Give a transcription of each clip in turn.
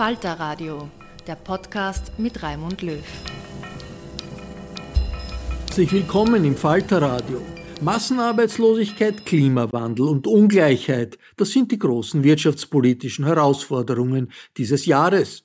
Falter Radio, der Podcast mit Raimund Löw. Herzlich willkommen im Falter Radio. Massenarbeitslosigkeit, Klimawandel und Ungleichheit, das sind die großen wirtschaftspolitischen Herausforderungen dieses Jahres.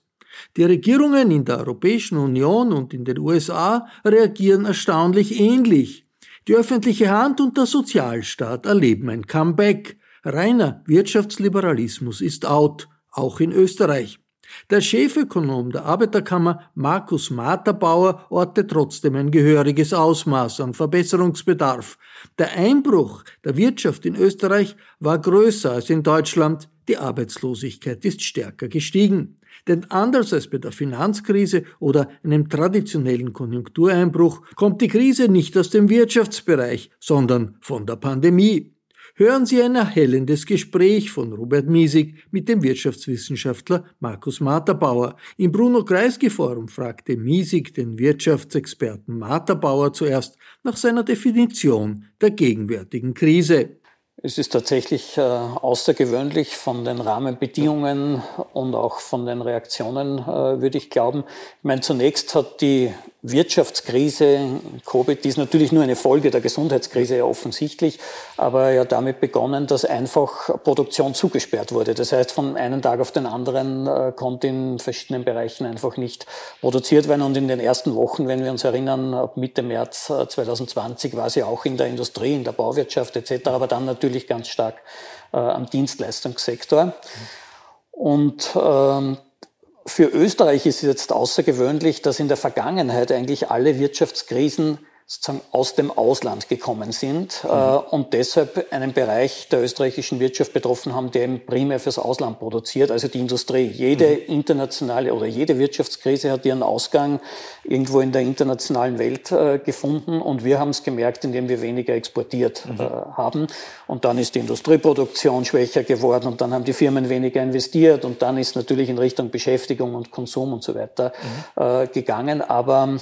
Die Regierungen in der Europäischen Union und in den USA reagieren erstaunlich ähnlich. Die öffentliche Hand und der Sozialstaat erleben ein Comeback. Reiner Wirtschaftsliberalismus ist out, auch in Österreich. Der Chefökonom der Arbeiterkammer Markus Materbauer orte trotzdem ein gehöriges Ausmaß an Verbesserungsbedarf. Der Einbruch der Wirtschaft in Österreich war größer als in Deutschland, die Arbeitslosigkeit ist stärker gestiegen. Denn anders als bei der Finanzkrise oder einem traditionellen Konjunktureinbruch kommt die Krise nicht aus dem Wirtschaftsbereich, sondern von der Pandemie. Hören Sie ein erhellendes Gespräch von Robert Miesig mit dem Wirtschaftswissenschaftler Markus Materbauer. Im Bruno-Kreisky-Forum fragte Miesig den Wirtschaftsexperten Materbauer zuerst nach seiner Definition der gegenwärtigen Krise. Es ist tatsächlich äh, außergewöhnlich von den Rahmenbedingungen und auch von den Reaktionen, äh, würde ich glauben. Ich meine, zunächst hat die Wirtschaftskrise, Covid, die ist natürlich nur eine Folge der Gesundheitskrise, ja offensichtlich, aber ja damit begonnen, dass einfach Produktion zugesperrt wurde. Das heißt, von einem Tag auf den anderen äh, konnte in verschiedenen Bereichen einfach nicht produziert werden. Und in den ersten Wochen, wenn wir uns erinnern, ab Mitte März 2020 äh, war sie auch in der Industrie, in der Bauwirtschaft etc., aber dann natürlich ganz stark äh, am Dienstleistungssektor. Und ähm, für Österreich ist es jetzt außergewöhnlich, dass in der Vergangenheit eigentlich alle Wirtschaftskrisen sozusagen aus dem Ausland gekommen sind mhm. äh, und deshalb einen Bereich der österreichischen Wirtschaft betroffen haben, der eben primär fürs Ausland produziert, also die Industrie. Jede mhm. internationale oder jede Wirtschaftskrise hat ihren Ausgang irgendwo in der internationalen Welt äh, gefunden und wir haben es gemerkt, indem wir weniger exportiert mhm. äh, haben und dann ist die Industrieproduktion schwächer geworden und dann haben die Firmen weniger investiert und dann ist natürlich in Richtung Beschäftigung und Konsum und so weiter mhm. äh, gegangen, aber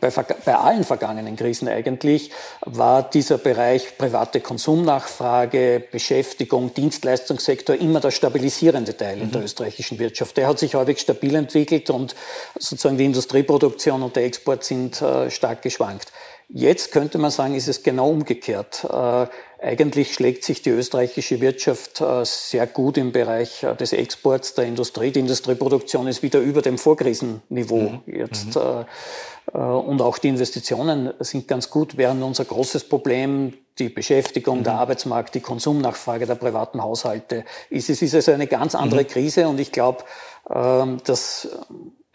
bei, bei, allen vergangenen Krisen eigentlich war dieser Bereich private Konsumnachfrage, Beschäftigung, Dienstleistungssektor immer der stabilisierende Teil mhm. in der mhm. österreichischen Wirtschaft. Der hat sich häufig stabil entwickelt und sozusagen die Industrieproduktion und der Export sind äh, stark geschwankt. Jetzt könnte man sagen, ist es genau umgekehrt. Äh, eigentlich schlägt sich die österreichische Wirtschaft äh, sehr gut im Bereich äh, des Exports der Industrie. Die Industrieproduktion ist wieder über dem Vorkrisenniveau mhm. jetzt. Mhm. Äh, und auch die Investitionen sind ganz gut, während unser großes Problem die Beschäftigung, mhm. der Arbeitsmarkt, die Konsumnachfrage der privaten Haushalte ist. Es ist also eine ganz andere mhm. Krise und ich glaube, ähm, dass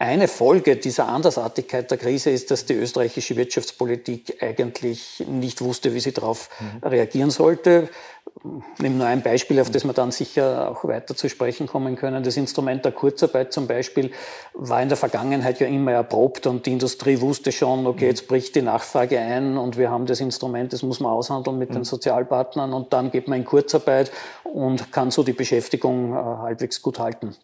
eine Folge dieser Andersartigkeit der Krise ist, dass die österreichische Wirtschaftspolitik eigentlich nicht wusste, wie sie darauf mhm. reagieren sollte. Ich nehme nur ein Beispiel, auf das wir dann sicher auch weiter zu sprechen kommen können. Das Instrument der Kurzarbeit zum Beispiel war in der Vergangenheit ja immer erprobt und die Industrie wusste schon, okay, jetzt bricht die Nachfrage ein und wir haben das Instrument, das muss man aushandeln mit den mhm. Sozialpartnern und dann geht man in Kurzarbeit und kann so die Beschäftigung äh, halbwegs gut halten.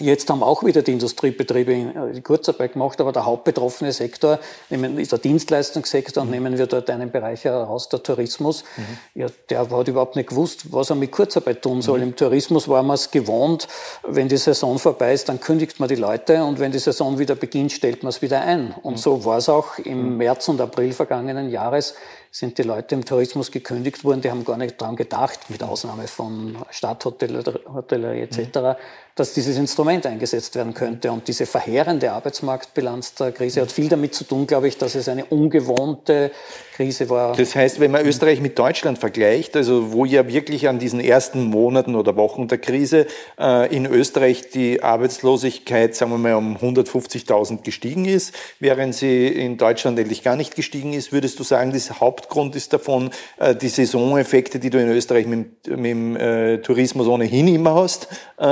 Jetzt haben auch wieder die Industriebetriebe äh, die Kurzarbeit gemacht, aber der hauptbetroffene Sektor ist der Dienstleistungssektor und mhm. nehmen wir dort einen Bereich heraus, der Tourismus. Mhm. Ja, der hat überhaupt nicht gewusst, was er mit Kurzarbeit tun soll. Mhm. Im Tourismus war man es gewohnt, wenn die Saison vorbei ist, dann kündigt man die Leute und wenn die Saison wieder beginnt, stellt man es wieder ein. Und mhm. so war es auch im mhm. März und April vergangenen Jahres sind die Leute im Tourismus gekündigt worden, die haben gar nicht dran gedacht, mit Ausnahme von Stadthotellerie etc., mhm. Dass dieses Instrument eingesetzt werden könnte. Und diese verheerende Arbeitsmarktbilanz der Krise hat viel damit zu tun, glaube ich, dass es eine ungewohnte Krise war. Das heißt, wenn man Österreich mit Deutschland vergleicht, also wo ja wirklich an diesen ersten Monaten oder Wochen der Krise äh, in Österreich die Arbeitslosigkeit, sagen wir mal, um 150.000 gestiegen ist, während sie in Deutschland eigentlich gar nicht gestiegen ist, würdest du sagen, das Hauptgrund ist davon äh, die Saisoneffekte, die du in Österreich mit, mit dem äh, Tourismus ohnehin immer hast, äh,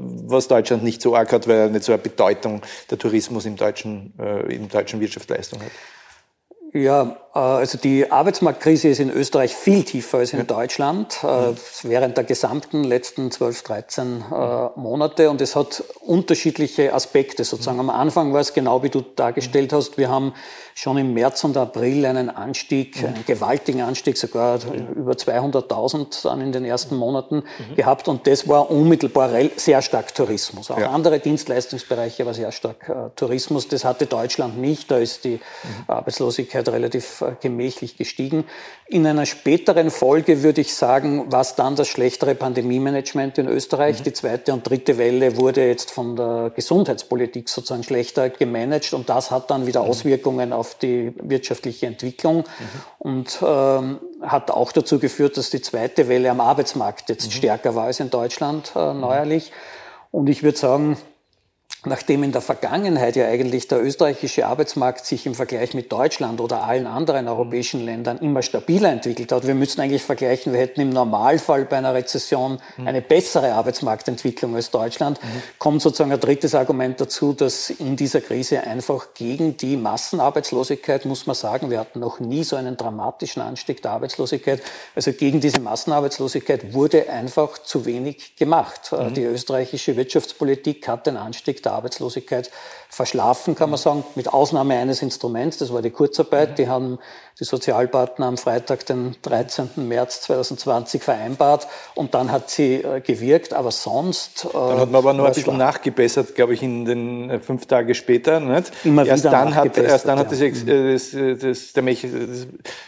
was Deutschland nicht so arg hat, weil er nicht so eine Bedeutung der Tourismus im deutschen, äh, in deutschen Wirtschaftsleistung hat. Ja, äh, also die Arbeitsmarktkrise ist in Österreich viel tiefer als in ja. Deutschland äh, während der gesamten letzten 12, 13 äh, Monate und es hat unterschiedliche Aspekte sozusagen. Am Anfang war es genau wie du dargestellt hast, wir haben schon im März und April einen Anstieg, mhm. einen gewaltigen Anstieg, sogar mhm. über 200.000 dann in den ersten Monaten mhm. gehabt. Und das war unmittelbar sehr stark Tourismus. Auch ja. andere Dienstleistungsbereiche war sehr stark äh, Tourismus. Das hatte Deutschland nicht. Da ist die mhm. Arbeitslosigkeit relativ äh, gemächlich gestiegen. In einer späteren Folge würde ich sagen, was dann das schlechtere Pandemie-Management in Österreich. Mhm. Die zweite und dritte Welle wurde jetzt von der Gesundheitspolitik sozusagen schlechter gemanagt und das hat dann wieder mhm. Auswirkungen auf die wirtschaftliche Entwicklung mhm. und ähm, hat auch dazu geführt, dass die zweite Welle am Arbeitsmarkt jetzt mhm. stärker war als in Deutschland äh, neuerlich. Und ich würde sagen, Nachdem in der Vergangenheit ja eigentlich der österreichische Arbeitsmarkt sich im Vergleich mit Deutschland oder allen anderen europäischen Ländern immer stabiler entwickelt hat, wir müssen eigentlich vergleichen, wir hätten im Normalfall bei einer Rezession mhm. eine bessere Arbeitsmarktentwicklung als Deutschland, mhm. kommt sozusagen ein drittes Argument dazu, dass in dieser Krise einfach gegen die Massenarbeitslosigkeit, muss man sagen, wir hatten noch nie so einen dramatischen Anstieg der Arbeitslosigkeit, also gegen diese Massenarbeitslosigkeit wurde einfach zu wenig gemacht. Mhm. Die österreichische Wirtschaftspolitik hat den Anstieg der Arbeitslosigkeit verschlafen, kann man sagen, mit Ausnahme eines Instruments, das war die Kurzarbeit. Die haben die Sozialpartner am Freitag, den 13. März 2020 vereinbart und dann hat sie äh, gewirkt, aber sonst. Äh, dann hat man aber nur ein bisschen nachgebessert, glaube ich, in den äh, fünf Tage später. Nicht? Immer erst dann hat, erst dann ja. hat das, das, das, das,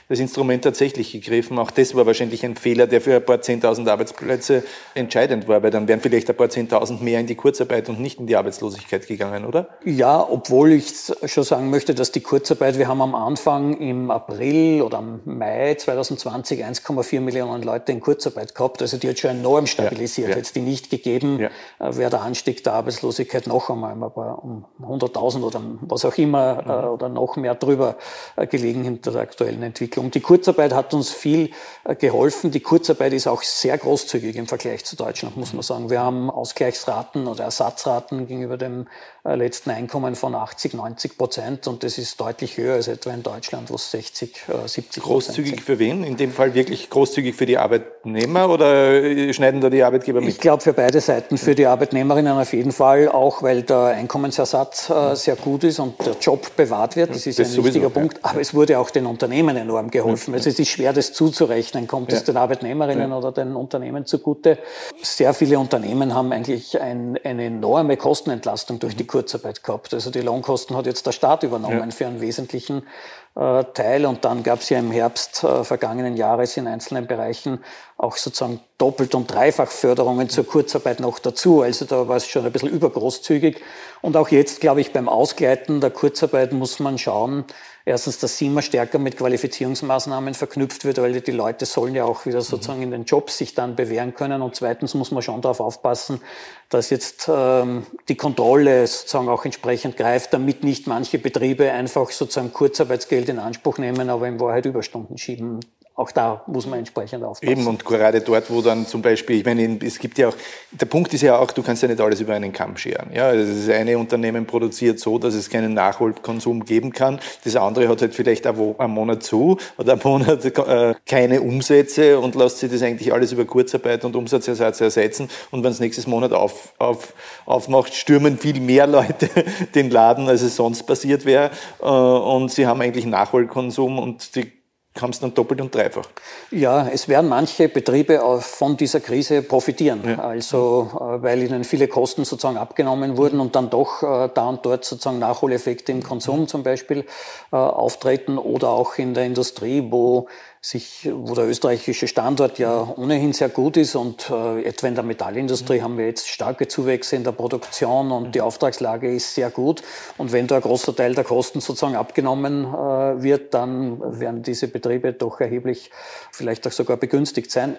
das, Instrument tatsächlich gegriffen. Auch das war wahrscheinlich ein Fehler, der für ein paar Zehntausend Arbeitsplätze entscheidend war, weil dann wären vielleicht ein paar Zehntausend mehr in die Kurzarbeit und nicht in die Arbeitslosigkeit gegangen, oder? Ja, obwohl ich schon sagen möchte, dass die Kurzarbeit, wir haben am Anfang im April oder im Mai 2020 1,4 Millionen Leute in Kurzarbeit gehabt. Also die hat schon enorm stabilisiert. Ja, ja. Hätte die nicht gegeben, ja. Äh, wäre der Anstieg der Arbeitslosigkeit noch einmal um 100.000 oder was auch immer mhm. Äh, oder noch mehr drüber äh, gelegen hinter der aktuellen Entwicklung. Die Kurzarbeit hat uns viel geholfen. Die Kurzarbeit ist auch sehr großzügig im Vergleich zu Deutschland, muss man sagen. Wir haben Ausgleichsraten oder Ersatzraten gegenüber dem letzten Einkommen von 80, 90 Prozent und das ist deutlich höher als etwa in Deutschland, wo es 60, 70 Großzügig für wen? In dem Fall wirklich großzügig für die Arbeitnehmer oder schneiden da die Arbeitgeber mit? Ich glaube für beide Seiten, für die Arbeitnehmerinnen auf jeden Fall, auch weil der Einkommensersatz äh, sehr gut ist und der Job bewahrt wird. Das ist das ein wichtiger Punkt. Aber es wurde auch den Unternehmen enorm geholfen. Also es ist schwer, das zuzurechnen. Kommt es den Arbeitnehmerinnen oder den Unternehmen zugute? Sehr viele Unternehmen haben eigentlich ein, eine enorme Kostenentlastung durch die Kurzarbeit gehabt. Also die Lohnkosten hat jetzt der Staat übernommen ja. für einen wesentlichen äh, Teil. Und dann gab es ja im Herbst äh, vergangenen Jahres in einzelnen Bereichen auch sozusagen doppelt und dreifach Förderungen zur Kurzarbeit noch dazu. Also da war es schon ein bisschen übergroßzügig. Und auch jetzt, glaube ich, beim Ausgleiten der Kurzarbeit muss man schauen, erstens, dass sie immer stärker mit Qualifizierungsmaßnahmen verknüpft wird, weil die Leute sollen ja auch wieder sozusagen in den Jobs sich dann bewähren können. Und zweitens muss man schon darauf aufpassen, dass jetzt ähm, die Kontrolle sozusagen auch entsprechend greift, damit nicht manche Betriebe einfach sozusagen Kurzarbeitsgeld in Anspruch nehmen, aber in Wahrheit Überstunden schieben auch da muss man entsprechend aufpassen. Eben, und gerade dort, wo dann zum Beispiel, ich meine, es gibt ja auch, der Punkt ist ja auch, du kannst ja nicht alles über einen Kamm scheren. Ja, das eine Unternehmen produziert so, dass es keinen Nachholkonsum geben kann. Das andere hat halt vielleicht einen Monat zu oder einen Monat äh, keine Umsätze und lässt sich das eigentlich alles über Kurzarbeit und Umsatzersatz ersetzen. Und wenn es nächstes Monat auf, auf, aufmacht, stürmen viel mehr Leute den Laden, als es sonst passiert wäre. Äh, und sie haben eigentlich Nachholkonsum und die kam es dann doppelt und dreifach. Ja, es werden manche Betriebe von dieser Krise profitieren. Ja. Also, äh, weil ihnen viele Kosten sozusagen abgenommen wurden und dann doch äh, da und dort sozusagen Nachholeffekte im Konsum zum Beispiel äh, auftreten oder auch in der Industrie, wo sich, wo der österreichische Standort ja ohnehin sehr gut ist und äh, etwa in der Metallindustrie haben wir jetzt starke Zuwächse in der Produktion und die Auftragslage ist sehr gut. Und wenn da ein großer Teil der Kosten sozusagen abgenommen äh, wird, dann werden diese Betriebe doch erheblich vielleicht auch sogar begünstigt sein.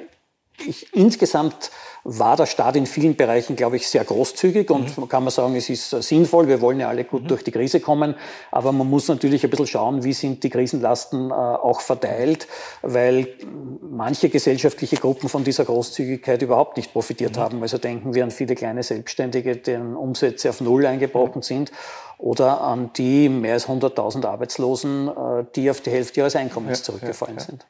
Ich, insgesamt war der Staat in vielen Bereichen, glaube ich, sehr großzügig und mhm. kann man sagen, es ist sinnvoll. Wir wollen ja alle gut mhm. durch die Krise kommen, aber man muss natürlich ein bisschen schauen, wie sind die Krisenlasten äh, auch verteilt, weil manche gesellschaftliche Gruppen von dieser Großzügigkeit überhaupt nicht profitiert mhm. haben. Also denken wir an viele kleine Selbstständige, deren Umsätze auf Null eingebrochen sind oder an die mehr als 100.000 Arbeitslosen, äh, die auf die Hälfte ihres Einkommens ja, zurückgefallen ja, ja, sind.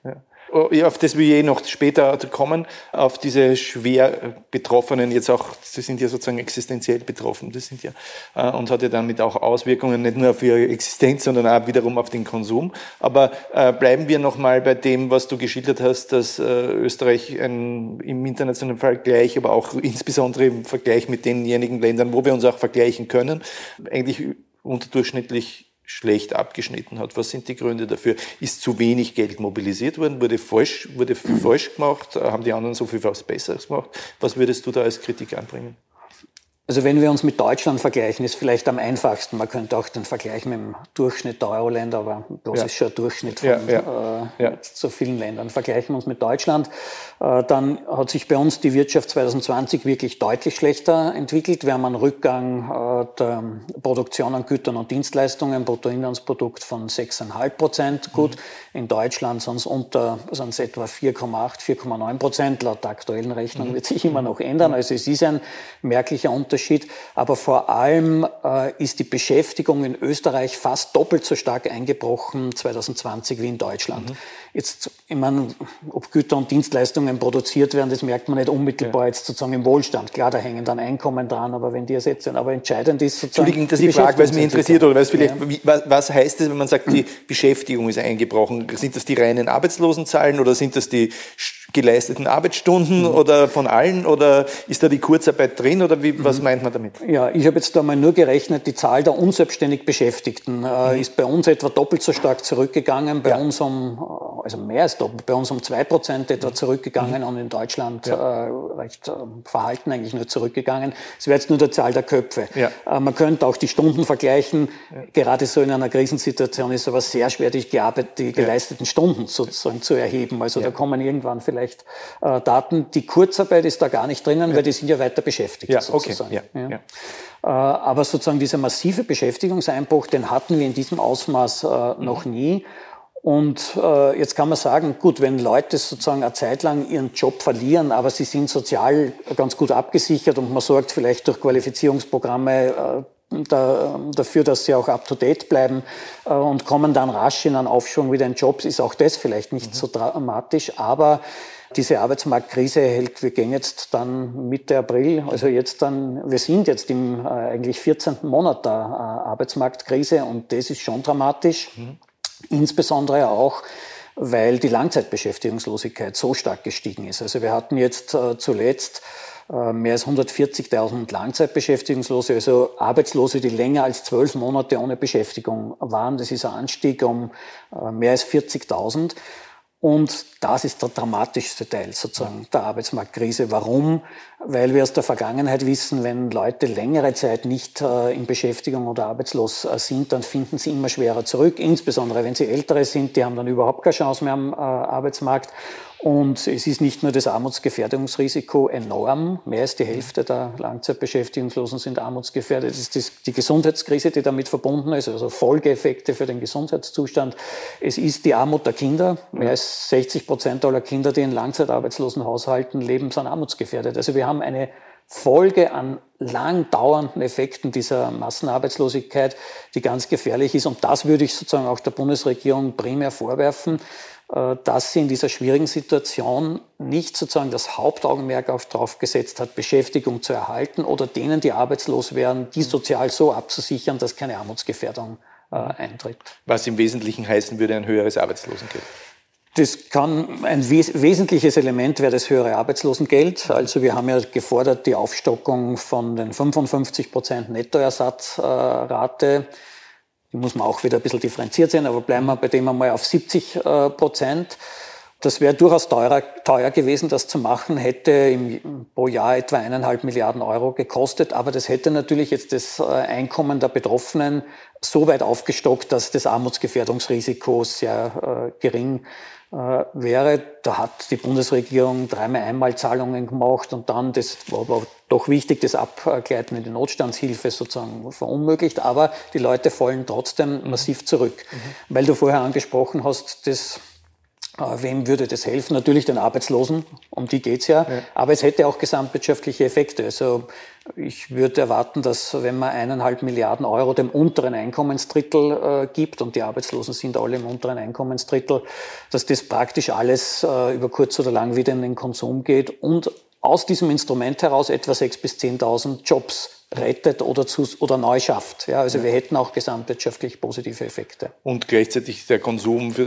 Auf das wir je noch später kommen, auf diese schwer Betroffenen, jetzt auch, sie sind ja sozusagen existenziell betroffen, das sind ja, äh, und hat ja damit auch Auswirkungen nicht nur auf ihre Existenz, sondern auch wiederum auf den Konsum. Aber äh, bleiben wir nochmal bei dem, was du geschildert hast, dass Österreich ein, im internationalen Vergleich, aber auch insbesondere im Vergleich mit denjenigen Ländern, wo wir uns auch vergleichen können, eigentlich unterdurchschnittlich schlecht abgeschnitten hat. Was sind die Gründe dafür? Ist zu wenig Geld mobilisiert worden? Wurde falsch, wurde viel falsch gemacht? Haben die anderen so viel was Besseres gemacht? Was würdest du da als Kritik anbringen? Also wenn wir uns mit Deutschland vergleichen, ist vielleicht am einfachsten. Man könnte auch den Vergleich mit dem Durchschnitt der Euro-Länder, aber das ja. ist schon ein Durchschnitt von ja, ja, äh, so vielen Ländern. Vergleichen wir uns mit Deutschland, äh, dann hat sich bei uns die Wirtschaft 2020 wirklich deutlich schlechter entwickelt. Wir haben einen Rückgang äh, der Produktion an Gütern und Dienstleistungen, Bruttoinlandsprodukt von 6,5 Prozent. Gut, mhm. in Deutschland sind es unter, sind es etwa 4,8, 4,9 Prozent. Laut der aktuellen Rechnung mhm. wird sich immer noch ändern. Also es ist ein merklicher Unterschied Unterschied. Aber vor allem äh, ist die Beschäftigung in Österreich fast doppelt so stark eingebrochen 2020 wie in Deutschland. Mhm. Jetzt, ich meine, ob Güter und Dienstleistungen produziert werden, das merkt man nicht unmittelbar ja. jetzt sozusagen im Wohlstand. Klar, da hängen dann Einkommen dran, aber wenn die ersetzt werden. Aber entscheidend ist sozusagen. Entschuldigung, dass ich frage, weil es mich interessiert, oder weiß vielleicht, ja. was, was heißt es, wenn man sagt, die Beschäftigung ist eingebrochen? Sind das die reinen Arbeitslosenzahlen oder sind das die geleisteten Arbeitsstunden mhm. oder von allen oder ist da die Kurzarbeit drin oder wie, was mhm. meint man damit? Ja, ich habe jetzt da mal nur gerechnet, die Zahl der unselbstständig Beschäftigten äh, mhm. ist bei uns etwa doppelt so stark zurückgegangen, bei ja. uns um, also mehr als doppelt, bei uns um zwei Prozent etwa mhm. zurückgegangen mhm. und in Deutschland ja. äh, recht äh, verhalten eigentlich nur zurückgegangen. Es wäre jetzt nur der Zahl der Köpfe. Ja. Äh, man könnte auch die Stunden vergleichen. Gerade so in einer Krisensituation ist aber sehr schwer, die, die geleisteten Stunden sozusagen zu erheben. Also da kommen irgendwann vielleicht äh, Daten. Die Kurzarbeit ist da gar nicht drinnen, ja. weil die sind ja weiter beschäftigt. Ja, sozusagen. okay. Ja, ja. Äh, aber sozusagen dieser massive Beschäftigungseinbruch, den hatten wir in diesem Ausmaß äh, noch mhm. nie. Und äh, jetzt kann man sagen, gut, wenn Leute sozusagen eine Zeit lang ihren Job verlieren, aber sie sind sozial ganz gut abgesichert und man sorgt vielleicht durch Qualifizierungsprogramme äh, da, dafür, dass sie auch up-to-date bleiben äh, und kommen dann rasch in einen Aufschwung wieder in Jobs, ist auch das vielleicht nicht mhm. so dramatisch. Aber diese Arbeitsmarktkrise hält, wir gehen jetzt dann Mitte April, also jetzt dann, wir sind jetzt im äh, eigentlich 14. Monat der äh, Arbeitsmarktkrise und das ist schon dramatisch. Mhm. Insbesondere auch, weil die Langzeitbeschäftigungslosigkeit so stark gestiegen ist. Also wir hatten jetzt äh, zuletzt äh, mehr als 140.000 Langzeitbeschäftigungslose, also Arbeitslose, die länger als zwölf Monate ohne Beschäftigung waren. Das ist ein Anstieg um äh, mehr als 40.000. Und das ist der dramatischste Teil sozusagen der Arbeitsmarktkrise. Warum? Weil wir aus der Vergangenheit wissen, wenn Leute längere Zeit nicht äh, in Beschäftigung oder arbeitslos äh, sind, dann finden sie immer schwerer zurück. Insbesondere wenn sie ältere sind, die haben dann überhaupt keine Chance mehr am äh, Arbeitsmarkt. Und es ist nicht nur das Armutsgefährdungsrisiko enorm, mehr als die Hälfte der Langzeitbeschäftigungslosen sind armutsgefährdet. Es ist die Gesundheitskrise, die damit verbunden ist, also Folgeeffekte für den Gesundheitszustand. Es ist die Armut der Kinder. Mehr als 60 Prozent aller Kinder, die in langzeitarbeitslosen Haushalten leben, sind armutsgefährdet. Also wir haben eine Folge an lang dauernden Effekten dieser Massenarbeitslosigkeit, die ganz gefährlich ist. Und das würde ich sozusagen auch der Bundesregierung primär vorwerfen dass sie in dieser schwierigen Situation nicht sozusagen das Hauptaugenmerk darauf gesetzt hat, Beschäftigung zu erhalten oder denen, die arbeitslos wären, die sozial so abzusichern, dass keine Armutsgefährdung äh, eintritt. Was im Wesentlichen heißen würde ein höheres Arbeitslosengeld. Das kann ein wes wesentliches Element wäre das höhere Arbeitslosengeld. Also wir haben ja gefordert die Aufstockung von den 55 Prozent Nettoersatzrate. Äh, die muss man auch wieder ein bisschen differenziert sehen, aber bleiben wir bei dem einmal auf 70 äh, Prozent. Das wäre durchaus teurer, teuer gewesen, das zu machen, hätte im, pro Jahr etwa eineinhalb Milliarden Euro gekostet. Aber das hätte natürlich jetzt das äh, Einkommen der Betroffenen so weit aufgestockt, dass das Armutsgefährdungsrisiko sehr äh, gering wäre. Da hat die Bundesregierung dreimal Einmalzahlungen gemacht und dann, das war aber doch wichtig, das Abgleiten in die Notstandshilfe sozusagen verunmöglicht. Aber die Leute fallen trotzdem massiv zurück. Mhm. Weil du vorher angesprochen hast, das äh, Wem würde das helfen? Natürlich den Arbeitslosen, um die geht's ja. ja. Aber es hätte auch gesamtwirtschaftliche Effekte. Also ich würde erwarten, dass wenn man eineinhalb Milliarden Euro dem unteren Einkommensdrittel äh, gibt, und die Arbeitslosen sind alle im unteren Einkommensdrittel, dass das praktisch alles äh, über kurz oder lang wieder in den Konsum geht und aus diesem Instrument heraus etwa 6.000 bis 10.000 Jobs rettet oder, zu, oder neu schafft. Ja, also ja. wir hätten auch gesamtwirtschaftlich positive Effekte. Und gleichzeitig der Konsum, für,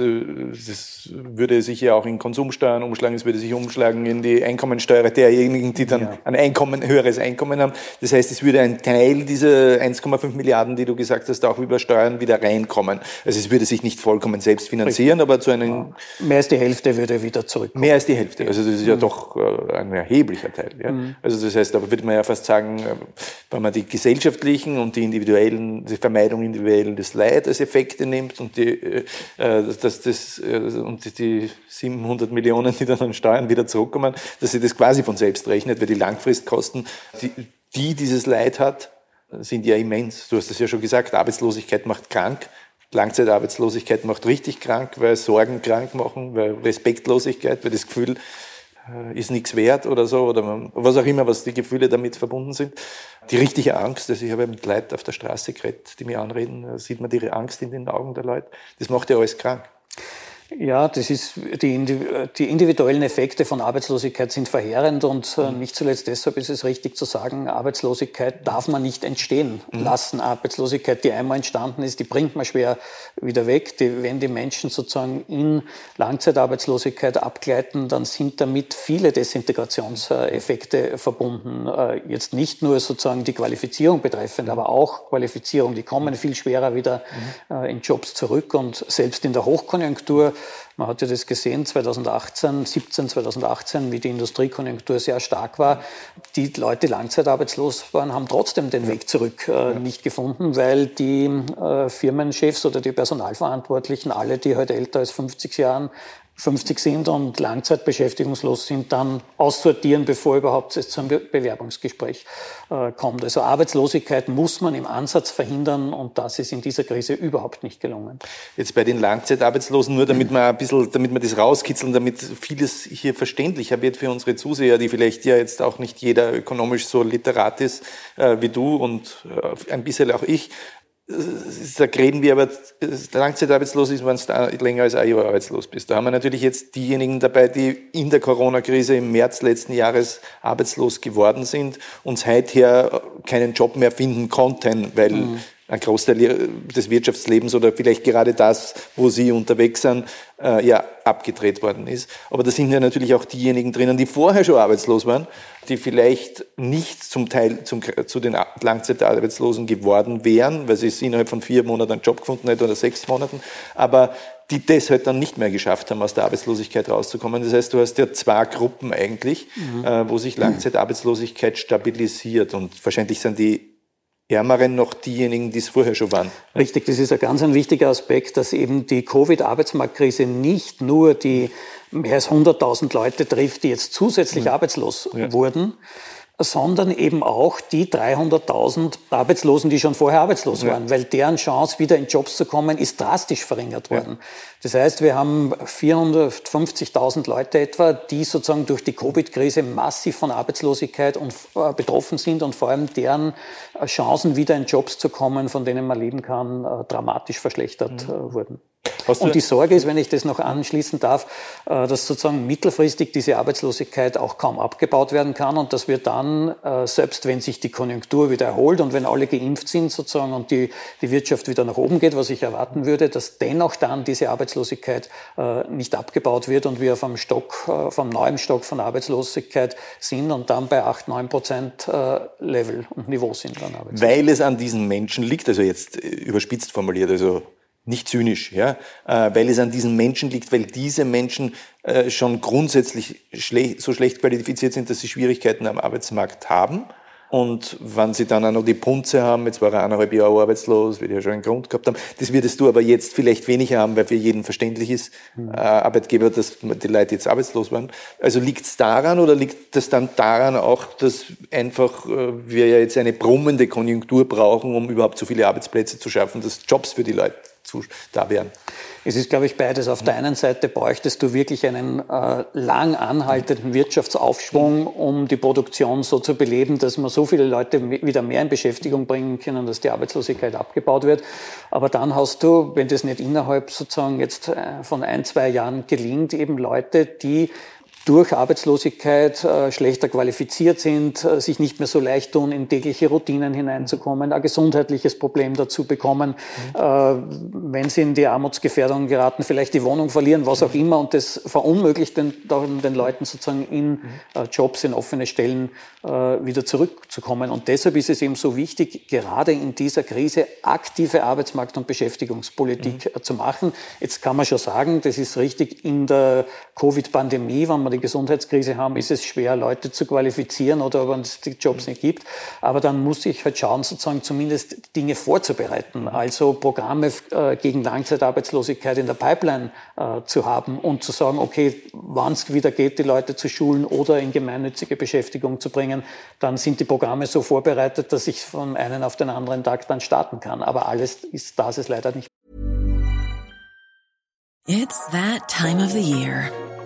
das würde sich ja auch in Konsumsteuern umschlagen, es würde sich umschlagen in die Einkommensteuer derjenigen, die dann ja. ein Einkommen, höheres Einkommen haben. Das heißt, es würde ein Teil dieser 1,5 Milliarden, die du gesagt hast, auch über Steuern wieder reinkommen. Also es würde sich nicht vollkommen selbst finanzieren, aber zu einem... Mehr als die Hälfte würde wieder zurück. Mehr als die Hälfte. Also das ist ja mhm. doch äh, ein erheblicher Teil. Ja? Mhm. Also das heißt, da würde man ja fast sagen, äh, wenn man die gesellschaftlichen und die individuellen, die Vermeidung individuellen des Leid als Effekte nimmt und die, äh, dass das, äh, und die 700 Millionen, die dann an Steuern wieder zurückkommen, dass sie das quasi von selbst rechnet, weil die Langfristkosten, die, die dieses Leid hat, sind ja immens. Du hast es ja schon gesagt, Arbeitslosigkeit macht krank. Langzeitarbeitslosigkeit macht richtig krank, weil Sorgen krank machen, weil Respektlosigkeit, weil das Gefühl, äh, ist nichts wert oder so, oder was auch immer, was die Gefühle damit verbunden sind. Die richtige Angst, also ich habe mit Leuten auf der Straße geredet, die mir anreden, da sieht man die Angst in den Augen der Leute. Das macht ja alles krank. Ja, das ist die, die individuellen Effekte von Arbeitslosigkeit sind verheerend und äh, mhm. nicht zuletzt deshalb ist es richtig zu sagen, Arbeitslosigkeit darf man nicht entstehen mhm. lassen. Arbeitslosigkeit, die einmal entstanden ist, die bringt man schwer wieder weg. Die, wenn die Menschen sozusagen in Langzeitarbeitslosigkeit abgleiten, dann sind damit viele Desintegrationseffekte verbunden. Äh, jetzt nicht nur sozusagen die Qualifizierung betreffend, mhm. aber auch Qualifizierung. Die kommen viel schwerer wieder mhm. äh, in Jobs zurück und selbst in der Hochkonjunktur man hat ja das gesehen 2018, 17, 2018, wie die Industriekonjunktur sehr stark war. Die Leute, die langzeitarbeitslos waren, haben trotzdem den Weg zurück äh, nicht gefunden, weil die äh, Firmenchefs oder die Personalverantwortlichen, alle, die heute älter als 50 Jahren 50 sind und langzeitbeschäftigungslos sind, dann aussortieren, bevor überhaupt es zum Bewerbungsgespräch äh, kommt. Also Arbeitslosigkeit muss man im Ansatz verhindern und das ist in dieser Krise überhaupt nicht gelungen. Jetzt bei den Langzeitarbeitslosen, nur damit wir ein bisschen, damit wir das rauskitzeln, damit vieles hier verständlicher wird für unsere Zuseher, die vielleicht ja jetzt auch nicht jeder ökonomisch so literat ist äh, wie du und äh, ein bisschen auch ich da reden wir aber, langzeitarbeitslos ist, wenn du länger als ein Jahr arbeitslos bist. Da haben wir natürlich jetzt diejenigen dabei, die in der Corona-Krise im März letzten Jahres arbeitslos geworden sind und seither keinen Job mehr finden konnten, weil mhm. Ein Großteil des Wirtschaftslebens oder vielleicht gerade das, wo sie unterwegs sind, äh, ja abgedreht worden ist. Aber da sind ja natürlich auch diejenigen drinnen, die vorher schon arbeitslos waren, die vielleicht nicht zum Teil zum, zu den Langzeitarbeitslosen geworden wären, weil sie es innerhalb von vier Monaten einen Job gefunden hätten oder sechs Monaten, aber die das halt dann nicht mehr geschafft haben, aus der Arbeitslosigkeit rauszukommen. Das heißt, du hast ja zwei Gruppen eigentlich, mhm. äh, wo sich Langzeitarbeitslosigkeit stabilisiert und wahrscheinlich sind die Ärmeren noch diejenigen, die es vorher schon waren. Richtig, das ist ein ganz ein wichtiger Aspekt, dass eben die Covid-Arbeitsmarktkrise nicht nur die mehr als 100.000 Leute trifft, die jetzt zusätzlich mhm. arbeitslos ja. wurden, sondern eben auch die 300.000 Arbeitslosen, die schon vorher arbeitslos waren, ja. weil deren Chance, wieder in Jobs zu kommen, ist drastisch verringert worden. Ja. Das heißt, wir haben 450.000 Leute etwa, die sozusagen durch die Covid-Krise massiv von Arbeitslosigkeit und, äh, betroffen sind und vor allem deren äh, Chancen, wieder in Jobs zu kommen, von denen man leben kann, äh, dramatisch verschlechtert mhm. Äh, wurden. Und die Sorge ist, wenn ich das noch anschließen darf, äh, dass sozusagen mittelfristig diese Arbeitslosigkeit auch kaum abgebaut werden kann und dass wir dann, äh, selbst wenn sich die Konjunktur wieder erholt und wenn alle geimpft sind sozusagen und die, die Wirtschaft wieder nach oben geht, was ich erwarten würde, dass dennoch dann diese Arbeitslosigkeit äh, nicht abgebaut wird und wir vom Stock, vom neuen Stock von Arbeitslosigkeit sind und dann bei 8, 9 Prozent Level und Niveau sind. Dann Weil es an diesen Menschen liegt, also jetzt überspitzt formuliert, also nicht zynisch, ja, äh, weil es an diesen Menschen liegt, weil diese Menschen äh, schon grundsätzlich schlech so schlecht qualifiziert sind, dass sie Schwierigkeiten am Arbeitsmarkt haben. Und wenn sie dann auch noch die Punze haben, jetzt war er eineinhalb Jahre arbeitslos, wird ja schon einen Grund gehabt haben, das würdest du aber jetzt vielleicht weniger haben, weil für jeden verständlich ist, mhm. äh, Arbeitgeber, dass die Leute jetzt arbeitslos waren. Also liegt es daran oder liegt es dann daran auch, dass einfach äh, wir ja jetzt eine brummende Konjunktur brauchen, um überhaupt so viele Arbeitsplätze zu schaffen, dass Jobs für die Leute da wären. Es ist, glaube ich, beides. Auf der einen Seite bräuchtest du wirklich einen äh, lang anhaltenden Wirtschaftsaufschwung, um die Produktion so zu beleben, dass man so viele Leute wieder mehr in Beschäftigung bringen können, dass die Arbeitslosigkeit abgebaut wird. Aber dann hast du, wenn das nicht innerhalb sozusagen jetzt äh, von ein, zwei Jahren gelingt, eben Leute, die durch Arbeitslosigkeit äh, schlechter qualifiziert sind, äh, sich nicht mehr so leicht tun, in tägliche Routinen hineinzukommen, ein gesundheitliches Problem dazu bekommen, mhm. äh, wenn sie in die Armutsgefährdung geraten, vielleicht die Wohnung verlieren, was auch immer, und das verunmöglicht den, den Leuten sozusagen in mhm. äh, Jobs, in offene Stellen äh, wieder zurückzukommen. Und deshalb ist es eben so wichtig, gerade in dieser Krise aktive Arbeitsmarkt- und Beschäftigungspolitik mhm. Äh, zu machen. Jetzt kann man schon sagen, das ist richtig in der Covid-Pandemie, wenn man die die Gesundheitskrise haben, ist es schwer, Leute zu qualifizieren oder wenn es die Jobs nicht gibt. Aber dann muss ich halt schauen, sozusagen zumindest Dinge vorzubereiten. Also Programme äh, gegen Langzeitarbeitslosigkeit in der Pipeline äh, zu haben und zu sagen, okay, wann es wieder geht, die Leute zu schulen oder in gemeinnützige Beschäftigung zu bringen, dann sind die Programme so vorbereitet, dass ich von einem auf den anderen Tag dann starten kann. Aber alles ist das ist leider nicht. It's that time of the year.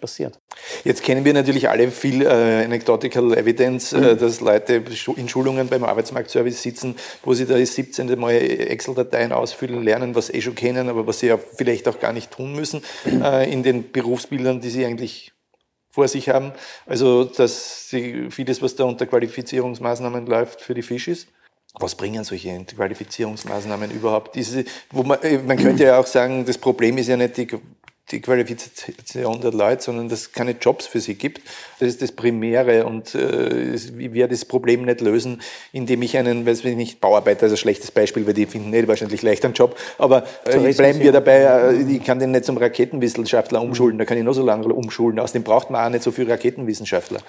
passiert. Jetzt kennen wir natürlich alle viel äh, Anecdotal Evidence, äh, mhm. dass Leute in Schulungen beim Arbeitsmarktservice sitzen, wo sie da das 17. Mal Excel-Dateien ausfüllen, lernen, was eh schon kennen, aber was sie ja vielleicht auch gar nicht tun müssen äh, in den Berufsbildern, die sie eigentlich vor sich haben. Also, dass sie vieles, was da unter Qualifizierungsmaßnahmen läuft, für die Fisch ist. Was bringen solche Qualifizierungsmaßnahmen überhaupt? Diese, wo man, man könnte ja auch sagen, das Problem ist ja nicht die die Qualifikation der Leute, sondern dass es keine Jobs für sie gibt. Das ist das Primäre und äh, ich werde das Problem nicht lösen, indem ich einen, weiß ich nicht, Bauarbeiter ist ein schlechtes Beispiel, weil die finden nicht wahrscheinlich leicht einen Job, aber äh, bleiben wir dabei, äh, ich kann den nicht zum Raketenwissenschaftler umschulen, da kann ich noch so lange umschulen, außerdem braucht man auch nicht so viele Raketenwissenschaftler.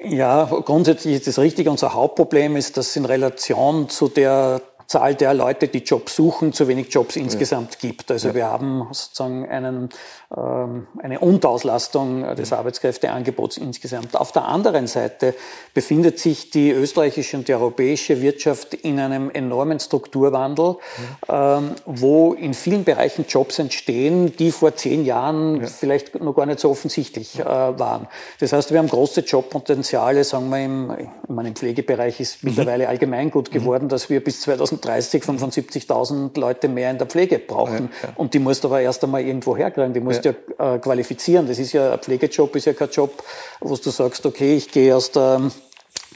Ja, grundsätzlich ist das richtig. Unser Hauptproblem ist, dass in Relation zu der Zahl der Leute, die Jobs suchen, zu wenig Jobs insgesamt gibt. Also ja. wir haben sozusagen einen, eine Unterauslastung des Arbeitskräfteangebots insgesamt. Auf der anderen Seite befindet sich die österreichische und die europäische Wirtschaft in einem enormen Strukturwandel, ähm, wo in vielen Bereichen Jobs entstehen, die vor zehn Jahren ja. vielleicht noch gar nicht so offensichtlich äh, waren. Das heißt, wir haben große Jobpotenziale, sagen wir im, im Pflegebereich ist mhm. mittlerweile allgemein gut geworden, mhm. dass wir bis 2030 75.000 Leute mehr in der Pflege brauchen. Ja. Und die musst du aber erst einmal irgendwo herkriegen, die musst ja, äh, qualifizieren. Das ist ja, ein Pflegejob ist ja kein Job, wo du sagst, okay, ich gehe aus der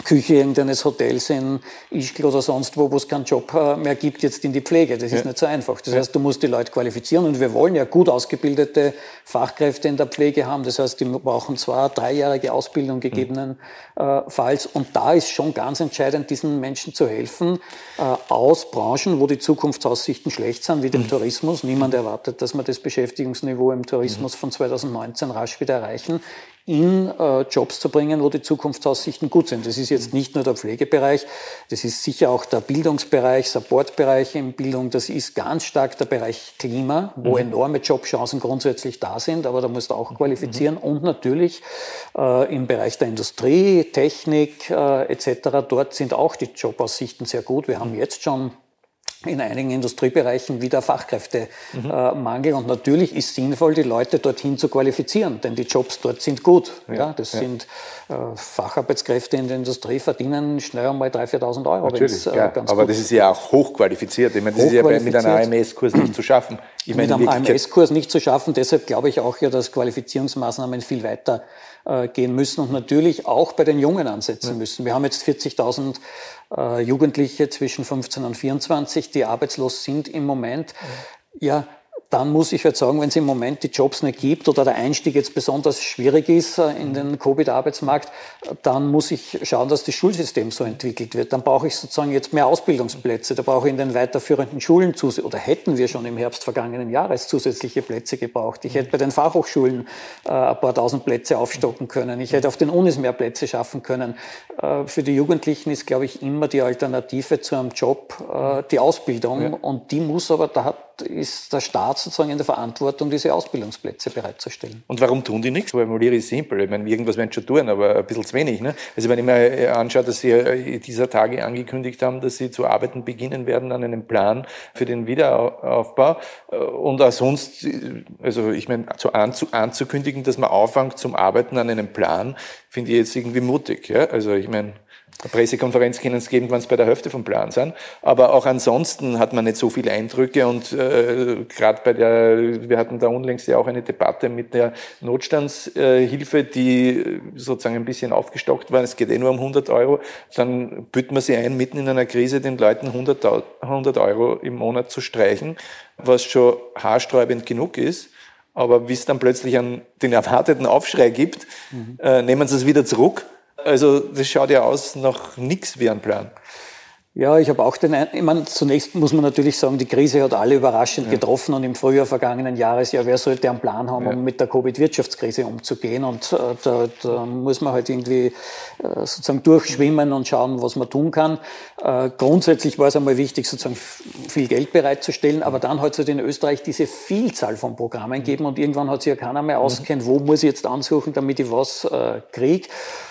Küche irgendeines Hotels in Ischgl oder sonst wo, wo es keinen Job äh, mehr gibt, jetzt in die Pflege. Das ist ja. nicht so einfach. Das heißt, du musst die Leute qualifizieren und wir wollen ja gut ausgebildete Fachkräfte in der Pflege haben. Das heißt, die brauchen zwar dreijährige Ausbildung gegebenenfalls und da ist schon ganz entscheidend, diesen Menschen zu helfen äh, aus Branchen, wo die Zukunftsaussichten schlecht sind, wie dem mhm. Tourismus. Niemand erwartet, dass wir das Beschäftigungsniveau im Tourismus mhm. von 2019 rasch wieder erreichen in äh, Jobs zu bringen, wo die Zukunftsaussichten gut sind. Das ist jetzt nicht nur der Pflegebereich, das ist sicher auch der Bildungsbereich, Supportbereich in Bildung, das ist ganz stark der Bereich Klima, wo mhm. enorme Jobchancen grundsätzlich da sind, aber da musst du auch qualifizieren mhm. und natürlich äh, im Bereich der Industrie, Technik äh, etc., dort sind auch die Jobaussichten sehr gut. Wir haben jetzt schon in einigen Industriebereichen wieder Fachkräftemangel. Mhm. Und natürlich ist sinnvoll, die Leute dorthin zu qualifizieren, denn die Jobs dort sind gut. Ja, ja das ja. sind äh, Facharbeitskräfte in der Industrie verdienen schnell einmal 3.000, 4.000 Euro. Natürlich, äh, aber das ist ja auch hochqualifiziert. Ich meine, das ist ja mit einem AMS-Kurs nicht zu schaffen. Ich mit einem AMS-Kurs nicht zu schaffen. Deshalb glaube ich auch ja, dass Qualifizierungsmaßnahmen viel weiter äh, gehen müssen und natürlich auch bei den Jungen ansetzen müssen. Wir haben jetzt 40.000 äh, Jugendliche zwischen 15 und 24, die arbeitslos sind im Moment. Ja, dann muss ich halt sagen, wenn es im Moment die Jobs nicht gibt oder der Einstieg jetzt besonders schwierig ist äh, in den Covid-Arbeitsmarkt, dann muss ich schauen, dass das Schulsystem so entwickelt wird. Dann brauche ich sozusagen jetzt mehr Ausbildungsplätze. Da brauche ich in den weiterführenden Schulen zusätzlich, oder hätten wir schon im Herbst vergangenen Jahres zusätzliche Plätze gebraucht. Ich hätte bei den Fachhochschulen äh, ein paar tausend Plätze aufstocken können. Ich hätte auf den Unis mehr Plätze schaffen können. Äh, für die Jugendlichen ist, glaube ich, immer die Alternative zu einem Job äh, die Ausbildung. Ja. Und die muss aber, da hat ist der Staat sozusagen in der Verantwortung, diese Ausbildungsplätze bereitzustellen. Und warum tun die nichts? Formuliere ich simpel. Ich meine, irgendwas werden schon tun, aber ein bisschen zu wenig. Ne? Also wenn ich mir äh, anschaue, dass Sie äh, dieser Tage angekündigt haben, dass Sie zu arbeiten beginnen werden an einem Plan für den Wiederaufbau äh, und auch sonst, also ich meine, zu anzukündigen, dass man anfängt zum Arbeiten an einem Plan, finde ich jetzt irgendwie mutig. Ja? Also ich meine, eine Pressekonferenz können es geben, wenn es bei der Hälfte vom Plan sind. Aber auch ansonsten hat man nicht so viele Eindrücke und äh, gerade bei der, wir hatten da unlängst ja auch eine Debatte mit der Notstandshilfe, die sozusagen ein bisschen aufgestockt war. Es geht eh nur um 100 Euro. Dann büt man sie ein, mitten in einer Krise den Leuten 100, 100 Euro im Monat zu streichen, was schon haarsträubend genug ist. Aber wie es dann plötzlich an den erwarteten Aufschrei gibt, mhm. äh, nehmen sie es wieder zurück also das schaut ja aus nach nichts wie ein Plan. Ja, ich habe auch den, ich meine, zunächst muss man natürlich sagen, die Krise hat alle überraschend ja. getroffen und im Frühjahr vergangenen Jahres, ja, wer sollte einen Plan haben, ja. um mit der Covid-Wirtschaftskrise umzugehen und äh, da, da, muss man halt irgendwie äh, sozusagen durchschwimmen und schauen, was man tun kann. Äh, grundsätzlich war es einmal wichtig, sozusagen viel Geld bereitzustellen, aber dann hat es halt in Österreich diese Vielzahl von Programmen gegeben und irgendwann hat sich ja keiner mehr auskennt, wo muss ich jetzt ansuchen, damit ich was äh, kriege.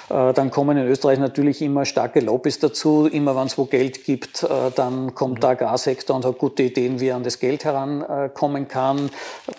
Äh, dann kommen in Österreich natürlich immer starke Lobbys dazu. Immer wenn es wo Geld gibt, äh, dann kommt der Agrarsektor und hat gute Ideen, wie er an das Geld herankommen kann.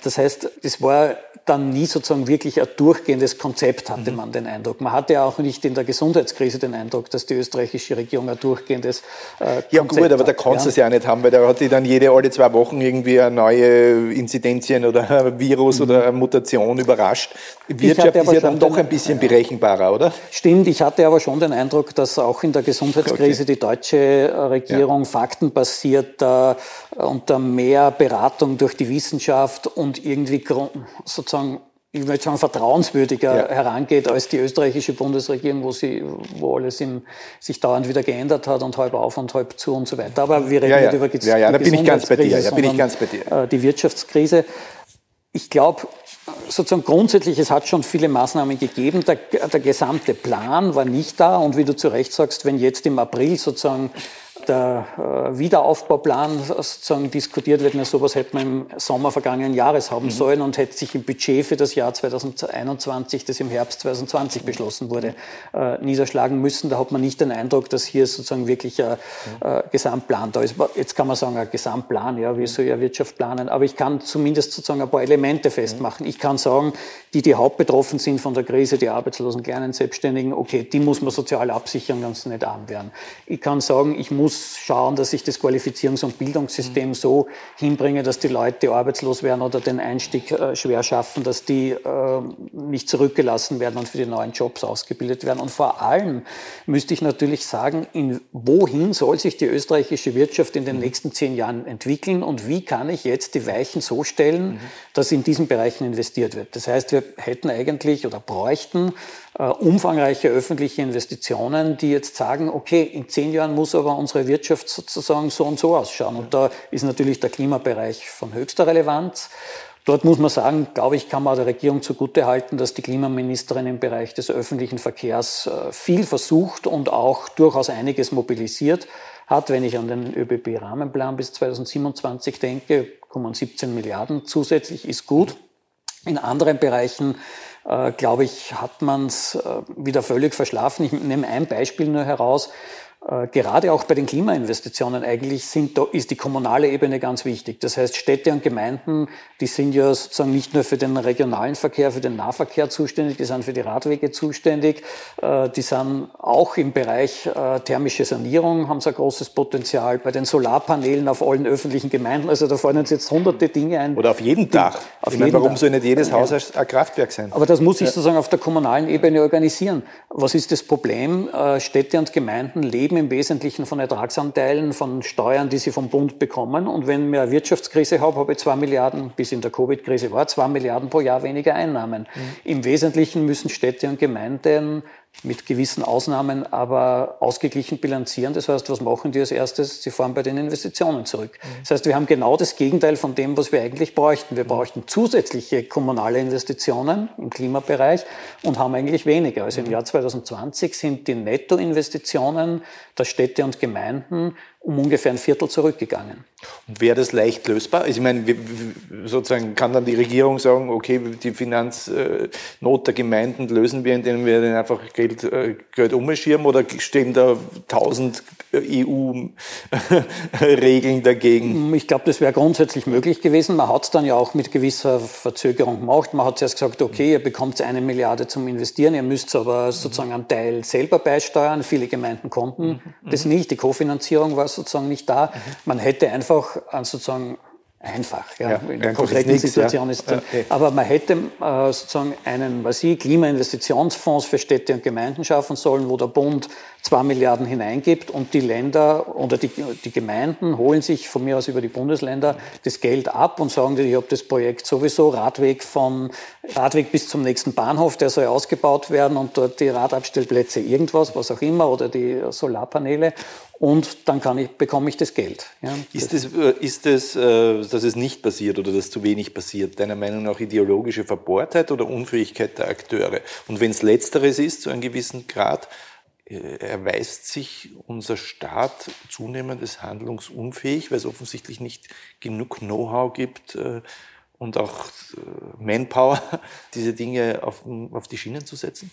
Das heißt, es war dann nie sozusagen wirklich ein durchgehendes Konzept, hatte mhm. man den Eindruck. Man hatte auch nicht in der Gesundheitskrise den Eindruck, dass die österreichische Regierung ein durchgehendes äh, Ja gut, aber da kannst du es ja nicht haben, weil da hat die dann jede alle zwei Wochen irgendwie eine neue Inzidenzien oder ein Virus mhm. oder eine Mutation überrascht. Wirtschaft ist ja dann doch ein bisschen berechenbarer, oder? Stimmt, ich hatte aber schon den Eindruck, dass auch in der Gesundheitskrise okay. die deutsche äh, Regierung ja. faktenbasiert äh, unter mehr Beratung durch die Wissenschaft und irgendwie sozusagen ich möchte sagen, vertrauenswürdiger ja. herangeht als die österreichische Bundesregierung, wo, sie, wo alles im, sich dauernd wieder geändert hat und halb auf und halb zu und so weiter. Aber wir reden ja, ja. nicht über ja, ja, da bin ich ganz bei dir. Da bin ich ganz bei dir. Äh, die Wirtschaftskrise. Ich glaube, sozusagen grundsätzlich, es hat schon viele Maßnahmen gegeben. Der, der gesamte Plan war nicht da. Und wie du zu Recht sagst, wenn jetzt im April sozusagen der äh, Wiederaufbauplan sozusagen diskutiert wird. Na, sowas hätte man im Sommer vergangenen Jahres haben mhm. sollen und hätte sich im Budget für das Jahr 2021, das im Herbst 2020 beschlossen wurde, äh, niederschlagen müssen. Da hat man nicht den Eindruck, dass hier sozusagen wirklich ein äh, Gesamtplan da ist. Jetzt kann man sagen, ein Gesamtplan, ja, wie soll ja Wirtschaft planen? Aber ich kann zumindest sozusagen ein paar Elemente festmachen. Ich kann sagen, die, die hauptbetroffen sind von der Krise, die Arbeitslosen, kleinen Selbstständigen, okay, die muss man sozial absichern, ganz nicht arm werden. Ich kann sagen, ich muss schauen, dass ich das Qualifizierungs- und Bildungssystem so hinbringe, dass die Leute, die arbeitslos werden oder den Einstieg äh, schwer schaffen, dass die äh, nicht zurückgelassen werden und für die neuen Jobs ausgebildet werden. Und vor allem müsste ich natürlich sagen, in, wohin soll sich die österreichische Wirtschaft in den mhm. nächsten zehn Jahren entwickeln und wie kann ich jetzt die Weichen so stellen, mhm. dass in diesen Bereichen investiert wird. Das heißt, wir hätten eigentlich oder bräuchten umfangreiche öffentliche Investitionen, die jetzt sagen, okay, in zehn Jahren muss aber unsere Wirtschaft sozusagen so und so ausschauen. Und da ist natürlich der Klimabereich von höchster Relevanz. Dort muss man sagen, glaube ich, kann man der Regierung zugutehalten, dass die Klimaministerin im Bereich des öffentlichen Verkehrs äh, viel versucht und auch durchaus einiges mobilisiert hat. Wenn ich an den ÖBB-Rahmenplan bis 2027 denke, kommen 17 Milliarden zusätzlich, ist gut. In anderen Bereichen äh, glaube ich, hat man es äh, wieder völlig verschlafen. Ich nehme ein Beispiel nur heraus. Äh, gerade auch bei den Klimainvestitionen eigentlich sind, ist die kommunale Ebene ganz wichtig. Das heißt, Städte und Gemeinden, die sind ja sozusagen nicht nur für den regionalen Verkehr, für den Nahverkehr zuständig, die sind für die Radwege zuständig, äh, die sind auch im Bereich äh, thermische Sanierung, haben sie ein großes Potenzial, bei den Solarpanelen auf allen öffentlichen Gemeinden, also da fallen uns jetzt hunderte Dinge ein. Oder auf jedem Dach. Auf ich jeden meine, warum soll nicht jedes Haus ein Kraftwerk sein? Aber das muss ich sozusagen auf der kommunalen Ebene organisieren. Was ist das Problem? Städte und Gemeinden leben im Wesentlichen von Ertragsanteilen, von Steuern, die sie vom Bund bekommen. Und wenn wir eine Wirtschaftskrise haben, habe ich zwei Milliarden, bis in der Covid-Krise war, zwei Milliarden pro Jahr weniger Einnahmen. Mhm. Im Wesentlichen müssen Städte und Gemeinden mit gewissen Ausnahmen aber ausgeglichen bilanzieren. Das heißt, was machen die als erstes? Sie fahren bei den Investitionen zurück. Mhm. Das heißt, wir haben genau das Gegenteil von dem, was wir eigentlich bräuchten. Wir bräuchten zusätzliche kommunale Investitionen im Klimabereich und haben eigentlich weniger. Also im mhm. Jahr 2020 sind die Nettoinvestitionen der Städte und Gemeinden um ungefähr ein Viertel zurückgegangen. Und wäre das leicht lösbar? Also ich meine, sozusagen kann dann die Regierung sagen, okay, die Finanznot der Gemeinden lösen wir, indem wir dann einfach Geld, äh, Geld umschirmen oder stehen da tausend EU-Regeln dagegen? Ich glaube, das wäre grundsätzlich möglich gewesen. Man hat es dann ja auch mit gewisser Verzögerung gemacht. Man hat zuerst gesagt, okay, ihr bekommt eine Milliarde zum Investieren, ihr müsst aber sozusagen einen Teil selber beisteuern. Viele Gemeinden konnten mhm. das nicht. Die Kofinanzierung war sozusagen nicht da. Man hätte einfach sozusagen einfach. Ja. ja in der konkreten Situation ja. ist. Okay. Aber man hätte äh, sozusagen einen, was ich, Klimainvestitionsfonds für Städte und Gemeinden schaffen sollen, wo der Bund zwei Milliarden hineingibt und die Länder oder die, die Gemeinden holen sich von mir aus über die Bundesländer das Geld ab und sagen, ich habe das Projekt sowieso, Radweg von Radweg bis zum nächsten Bahnhof, der soll ausgebaut werden und dort die Radabstellplätze irgendwas, was auch immer, oder die Solarpaneele und dann ich, bekomme ich das Geld. Ja, ist es, das, ist das, äh, dass es nicht passiert oder dass zu wenig passiert, deiner Meinung nach ideologische Verbohrtheit oder Unfähigkeit der Akteure? Und wenn es letzteres ist, zu einem gewissen Grad, äh, erweist sich unser Staat zunehmend als handlungsunfähig, weil es offensichtlich nicht genug Know-how gibt äh, und auch Manpower, diese Dinge auf die Schienen zu setzen?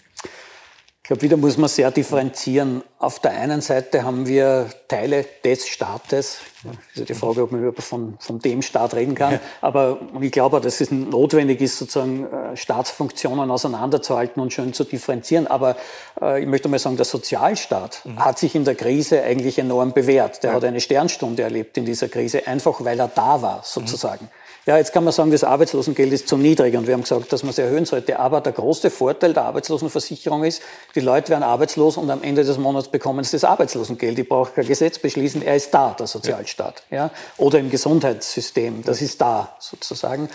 Ich glaube, wieder muss man sehr differenzieren. Auf der einen Seite haben wir Teile des Staates. Das ist die Frage, ob man überhaupt von, von dem Staat reden kann. Aber ich glaube, dass es notwendig ist, sozusagen äh, Staatsfunktionen auseinanderzuhalten und schön zu differenzieren. Aber äh, ich möchte mal sagen, der Sozialstaat mhm. hat sich in der Krise eigentlich enorm bewährt. Der ja. hat eine Sternstunde erlebt in dieser Krise, einfach weil er da war, sozusagen. Mhm. Ja, jetzt kann man sagen, das Arbeitslosengeld ist zu niedrig und wir haben gesagt, dass man es erhöhen sollte. Aber der große Vorteil der Arbeitslosenversicherung ist, die Leute werden arbeitslos und am Ende des Monats bekommen sie das Arbeitslosengeld. Ich brauche kein Gesetz beschließen, er ist da, der Sozialstaat. Ja. Oder im Gesundheitssystem, das ist da sozusagen.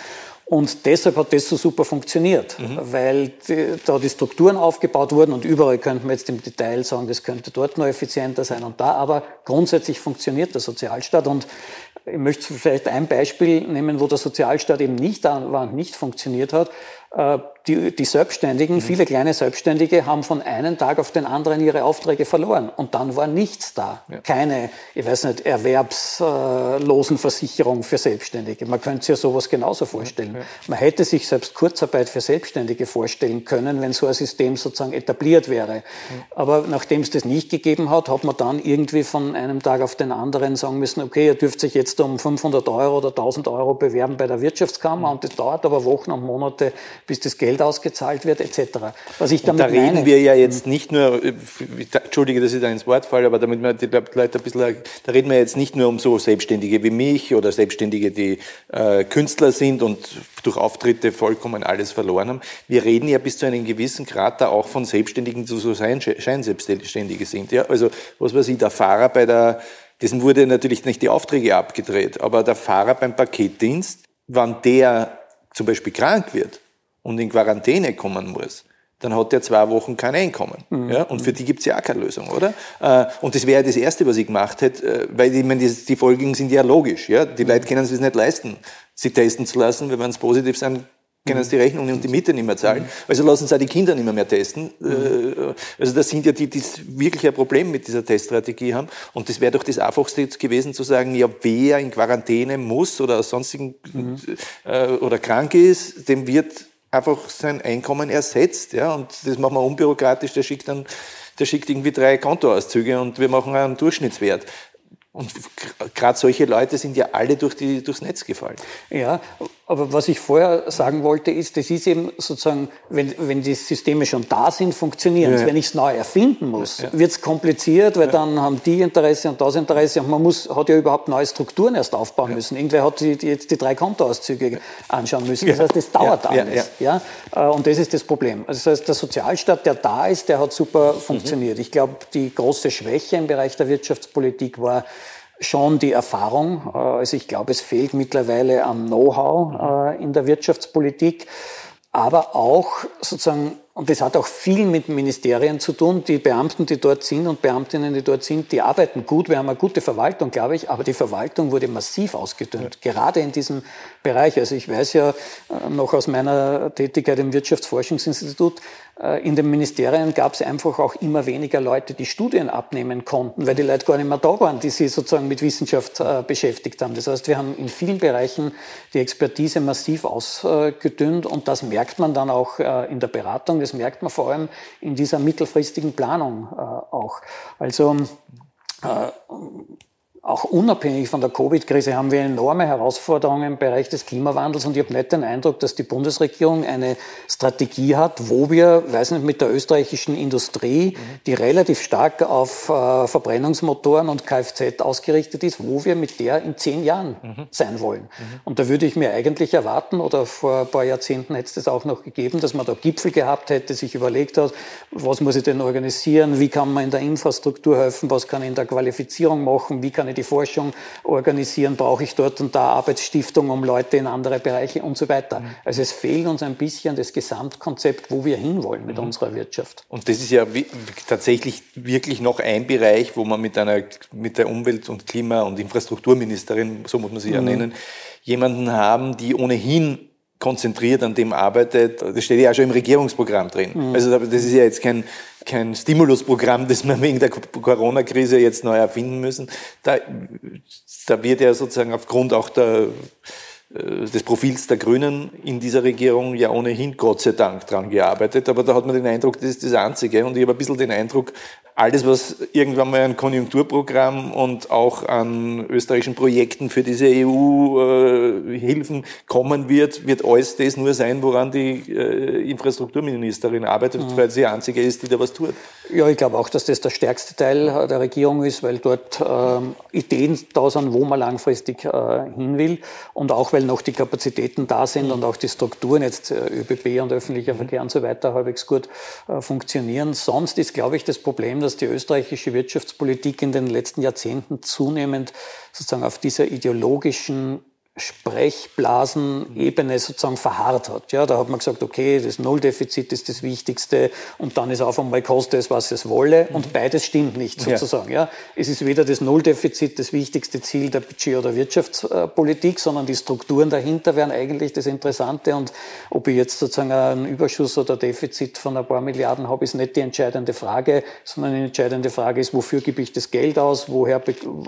Und deshalb hat das so super funktioniert, mhm. weil die, da die Strukturen aufgebaut wurden und überall könnte man jetzt im Detail sagen, das könnte dort noch effizienter sein und da, aber grundsätzlich funktioniert der Sozialstaat und ich möchte vielleicht ein Beispiel nehmen, wo der Sozialstaat eben nicht und nicht funktioniert hat. Äh, die, die Selbstständigen, mhm. viele kleine Selbstständige haben von einem Tag auf den anderen ihre Aufträge verloren. Und dann war nichts da. Ja. Keine, ich weiß nicht, Erwerbslosenversicherung für Selbstständige. Man könnte sich ja sowas genauso vorstellen. Ja. Man hätte sich selbst Kurzarbeit für Selbstständige vorstellen können, wenn so ein System sozusagen etabliert wäre. Ja. Aber nachdem es das nicht gegeben hat, hat man dann irgendwie von einem Tag auf den anderen sagen müssen, okay, ihr dürft sich jetzt um 500 Euro oder 1000 Euro bewerben bei der Wirtschaftskammer mhm. und das dauert aber Wochen und Monate, bis das Geld ausgezahlt wird etc. Was ich damit und da reden meine, wir ja jetzt nicht nur, äh, entschuldige, dass ich da ins Wort falle, aber damit wir die Leute ein bisschen, da reden wir jetzt nicht nur um so Selbstständige wie mich oder Selbstständige, die äh, Künstler sind und durch Auftritte vollkommen alles verloren haben. Wir reden ja bis zu einem gewissen Grad da auch von Selbstständigen, die so Scheinselbstständige sind. Ja? Also was weiß ich, der Fahrer bei der, dessen wurde natürlich nicht die Aufträge abgedreht, aber der Fahrer beim Paketdienst, wann der zum Beispiel krank wird, und in Quarantäne kommen muss, dann hat der zwei Wochen kein Einkommen. Mhm. Ja? Und für die gibt's ja auch keine Lösung, oder? Äh, und das wäre das Erste, was ich gemacht hätte, äh, weil ich meine, die, die Folgen sind ja logisch. Ja? Die Leute können es nicht leisten, sich testen zu lassen, weil wenn es positiv sind, können sie die Rechnung und die Miete nicht mehr zahlen. Also lassen sie auch die Kinder nicht mehr, mehr testen. Mhm. Also das sind ja die, die wirklich ein Problem mit dieser Teststrategie haben. Und das wäre doch das Einfachste gewesen zu sagen, ja, wer in Quarantäne muss oder aus sonstigen mhm. äh, oder krank ist, dem wird einfach sein Einkommen ersetzt. Ja? Und das machen wir unbürokratisch, der schickt dann, der schickt irgendwie drei Kontoauszüge und wir machen einen Durchschnittswert. Und gerade solche Leute sind ja alle durch die, durchs Netz gefallen. Ja, aber was ich vorher sagen wollte, ist, das ist eben sozusagen, wenn, wenn die Systeme schon da sind, funktionieren ja. Wenn ich es neu erfinden muss, ja. wird es kompliziert, weil ja. dann haben die Interesse und das Interesse und man muss, hat ja überhaupt neue Strukturen erst aufbauen müssen. Irgendwer hat die, jetzt die drei Kontoauszüge anschauen müssen. Das heißt, das dauert alles. Ja, äh, Und das ist das Problem. Also das heißt, der Sozialstaat, der da ist, der hat super funktioniert. Mhm. Ich glaube, die große Schwäche im Bereich der Wirtschaftspolitik war, schon die Erfahrung. Äh, also ich glaube, es fehlt mittlerweile am Know-how äh, in der Wirtschaftspolitik, aber auch sozusagen und das hat auch viel mit Ministerien zu tun. Die Beamten, die dort sind und Beamtinnen, die dort sind, die arbeiten gut. Wir haben eine gute Verwaltung, glaube ich, aber die Verwaltung wurde massiv ausgedünnt, ja. gerade in diesem Bereich. Also ich weiß ja äh, noch aus meiner Tätigkeit im Wirtschaftsforschungsinstitut, äh, in den Ministerien gab es einfach auch immer weniger Leute, die Studien abnehmen konnten, weil die Leute gar nicht mehr da waren, die sich sozusagen mit Wissenschaft äh, beschäftigt haben. Das heißt, wir haben in vielen Bereichen die Expertise massiv ausgedünnt und das merkt man dann auch in der Beratung. Das merkt man vor allem in dieser mittelfristigen Planung äh, auch. Also äh, auch unabhängig von der Covid-Krise haben wir enorme Herausforderungen im Bereich des Klimawandels und ich habe nicht den Eindruck, dass die Bundesregierung eine Strategie hat, wo wir, weiß nicht, mit der österreichischen Industrie, die relativ stark auf äh, Verbrennungsmotoren und Kfz ausgerichtet ist, wo wir mit der in zehn Jahren mhm. sein wollen. Mhm. Und da würde ich mir eigentlich erwarten, oder vor ein paar Jahrzehnten hätte es das auch noch gegeben, dass man da Gipfel gehabt hätte, sich überlegt hat, was muss ich denn organisieren, wie kann man in der Infrastruktur helfen, was kann ich in der Qualifizierung machen, wie kann ich die Forschung organisieren, brauche ich dort und da Arbeitsstiftung, um Leute in andere Bereiche und so weiter. Mhm. Also es fehlt uns ein bisschen das Gesamtkonzept, wo wir hinwollen mit mhm. unserer Wirtschaft. Und das ist ja tatsächlich wirklich noch ein Bereich, wo man mit einer, mit der Umwelt- und Klima- und Infrastrukturministerin, so muss man sie ja mhm. nennen, jemanden haben, die ohnehin konzentriert an dem arbeitet. Das steht ja auch schon im Regierungsprogramm drin. Mhm. Also das ist ja jetzt kein, kein Stimulusprogramm, das wir wegen der Corona-Krise jetzt neu erfinden müssen. Da, da wird ja sozusagen aufgrund auch der, des Profils der Grünen in dieser Regierung ja ohnehin Gott sei Dank dran gearbeitet. Aber da hat man den Eindruck, das ist das Einzige. Und ich habe ein bisschen den Eindruck, alles, was irgendwann mal ein Konjunkturprogramm und auch an österreichischen Projekten für diese EU-Hilfen äh, kommen wird, wird alles das nur sein, woran die äh, Infrastrukturministerin arbeitet, mhm. weil sie die einzige ist, die da was tut. Ja, ich glaube auch, dass das der stärkste Teil der Regierung ist, weil dort ähm, Ideen da sind, wo man langfristig äh, hin will und auch, weil noch die Kapazitäten da sind mhm. und auch die Strukturen, jetzt äh, ÖBB und öffentlicher Verkehr und so weiter, halbwegs gut äh, funktionieren. Sonst ist, glaube ich, das Problem, dass die österreichische Wirtschaftspolitik in den letzten Jahrzehnten zunehmend sozusagen auf dieser ideologischen Sprechblasenebene sozusagen verharrt hat. Ja, da hat man gesagt, okay, das Nulldefizit ist das Wichtigste und dann ist auf einmal koste es, was es wolle und mhm. beides stimmt nicht sozusagen. Ja. ja. Es ist weder das Nulldefizit das wichtigste Ziel der Budget- oder Wirtschaftspolitik, sondern die Strukturen dahinter wären eigentlich das Interessante und ob ich jetzt sozusagen einen Überschuss oder Defizit von ein paar Milliarden habe, ist nicht die entscheidende Frage, sondern die entscheidende Frage ist, wofür gebe ich das Geld aus, woher,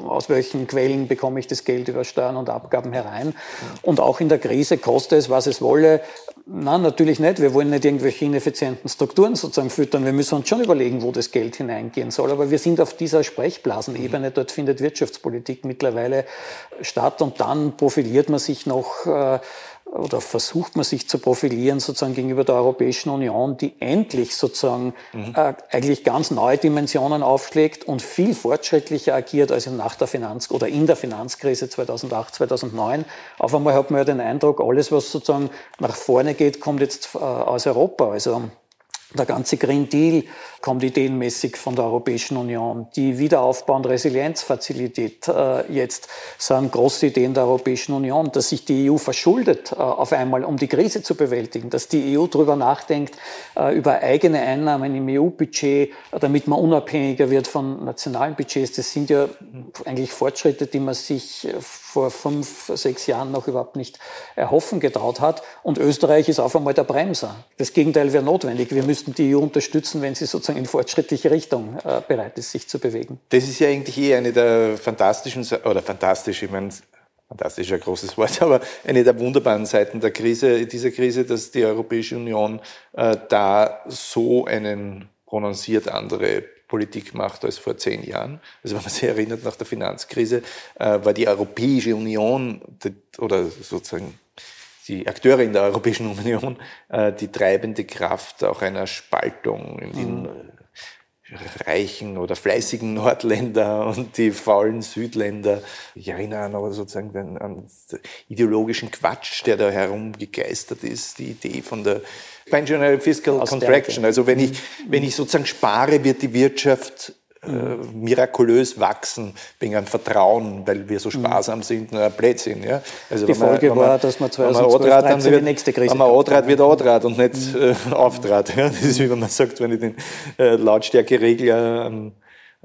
aus welchen Quellen bekomme ich das Geld über Steuern und Abgaben herein rein. Und auch in der Krise koste es, was es wolle. Nein, natürlich nicht. Wir wollen nicht irgendwelche ineffizienten Strukturen sozusagen füttern. Wir müssen uns schon überlegen, wo das Geld hineingehen soll. Aber wir sind auf dieser Sprechblasenebene. Dort findet Wirtschaftspolitik mittlerweile statt. Und dann profiliert man sich noch äh, oder versucht man sich zu profilieren sozusagen gegenüber der Europäischen Union, die endlich sozusagen mhm. äh, eigentlich ganz neue Dimensionen aufschlägt und viel fortschrittlicher agiert als nach der Finanz- oder in der Finanzkrise 2008, 2009. Auf einmal hat man ja den Eindruck, alles, was sozusagen nach vorne geht, kommt jetzt äh, aus Europa. Also der ganze Green Deal kommt ideenmäßig von der Europäischen Union. Die Wiederaufbau- und Resilienzfazilität äh, jetzt sind große Ideen der Europäischen Union, dass sich die EU verschuldet äh, auf einmal, um die Krise zu bewältigen, dass die EU darüber nachdenkt, äh, über eigene Einnahmen im EU-Budget, damit man unabhängiger wird von nationalen Budgets. Das sind ja eigentlich Fortschritte, die man sich äh, vor fünf, sechs Jahren noch überhaupt nicht erhoffen getraut hat. Und Österreich ist auf einmal der Bremser. Das Gegenteil wäre notwendig. Wir müssten die EU unterstützen, wenn sie sozusagen in fortschrittliche Richtung äh, bereit ist, sich zu bewegen. Das ist ja eigentlich eh eine der fantastischen, oder fantastisch, ich meine, fantastisch ist ein großes Wort, aber eine der wunderbaren Seiten der Krise, dieser Krise, dass die Europäische Union äh, da so einen prononciert andere Politik macht als vor zehn Jahren. Also wenn man sich erinnert, nach der Finanzkrise äh, war die Europäische Union die, oder sozusagen die Akteure in der Europäischen Union äh, die treibende Kraft auch einer Spaltung in den mhm. Reichen oder fleißigen Nordländer und die faulen Südländer. Ich erinnere an sozusagen den, an den ideologischen Quatsch, der da herumgegeistert ist, die Idee von der Expansionary Fiscal Contraction. Also wenn ich, wenn ich sozusagen spare, wird die Wirtschaft äh, mirakulös wachsen wegen einem Vertrauen, weil wir so mhm. sparsam sind, nur ein Blödsinn. Ja? Also die Folge man, war, dass man 2012 dann wird, die nächste Krise Wenn man Adrat wird Adrat und nicht mhm. äh, Auftrat. Ja? Das ist wie wenn man sagt, wenn ich den äh, Lautstärkeregler ähm,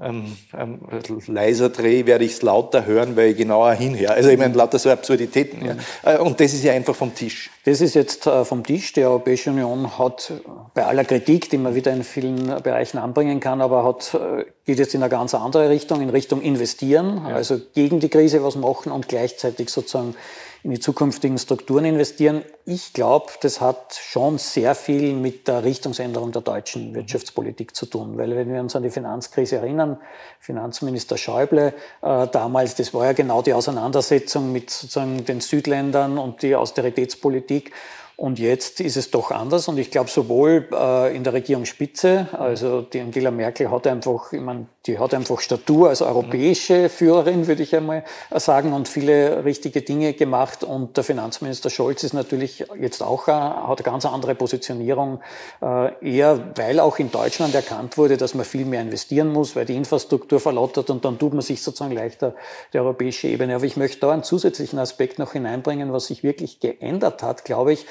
ähm, ähm, leiser drehe, werde ich es lauter hören, weil ich genauer hinhöre. Also ich meine, lauter so Absurditäten. Ja. Äh, und das ist ja einfach vom Tisch. Das ist jetzt äh, vom Tisch. Die Europäische Union hat bei aller Kritik, die man wieder in vielen Bereichen anbringen kann, aber hat, äh, geht jetzt in eine ganz andere Richtung, in Richtung investieren, ja. also gegen die Krise was machen und gleichzeitig sozusagen in die zukünftigen Strukturen investieren. Ich glaube, das hat schon sehr viel mit der Richtungsänderung der deutschen Wirtschaftspolitik zu tun. Weil wenn wir uns an die Finanzkrise erinnern, Finanzminister Schäuble äh, damals, das war ja genau die Auseinandersetzung mit sozusagen den Südländern und die Austeritätspolitik. Und jetzt ist es doch anders. Und ich glaube, sowohl äh, in der Regierungsspitze, also die Angela Merkel hat einfach, ich meine, die hat einfach Statur als europäische Führerin, würde ich einmal sagen, und viele richtige Dinge gemacht. Und der Finanzminister Scholz ist natürlich jetzt auch, äh, hat eine ganz andere Positionierung, äh, eher weil auch in Deutschland erkannt wurde, dass man viel mehr investieren muss, weil die Infrastruktur verlottert und dann tut man sich sozusagen leichter die europäische Ebene. Aber ich möchte da einen zusätzlichen Aspekt noch hineinbringen, was sich wirklich geändert hat, glaube ich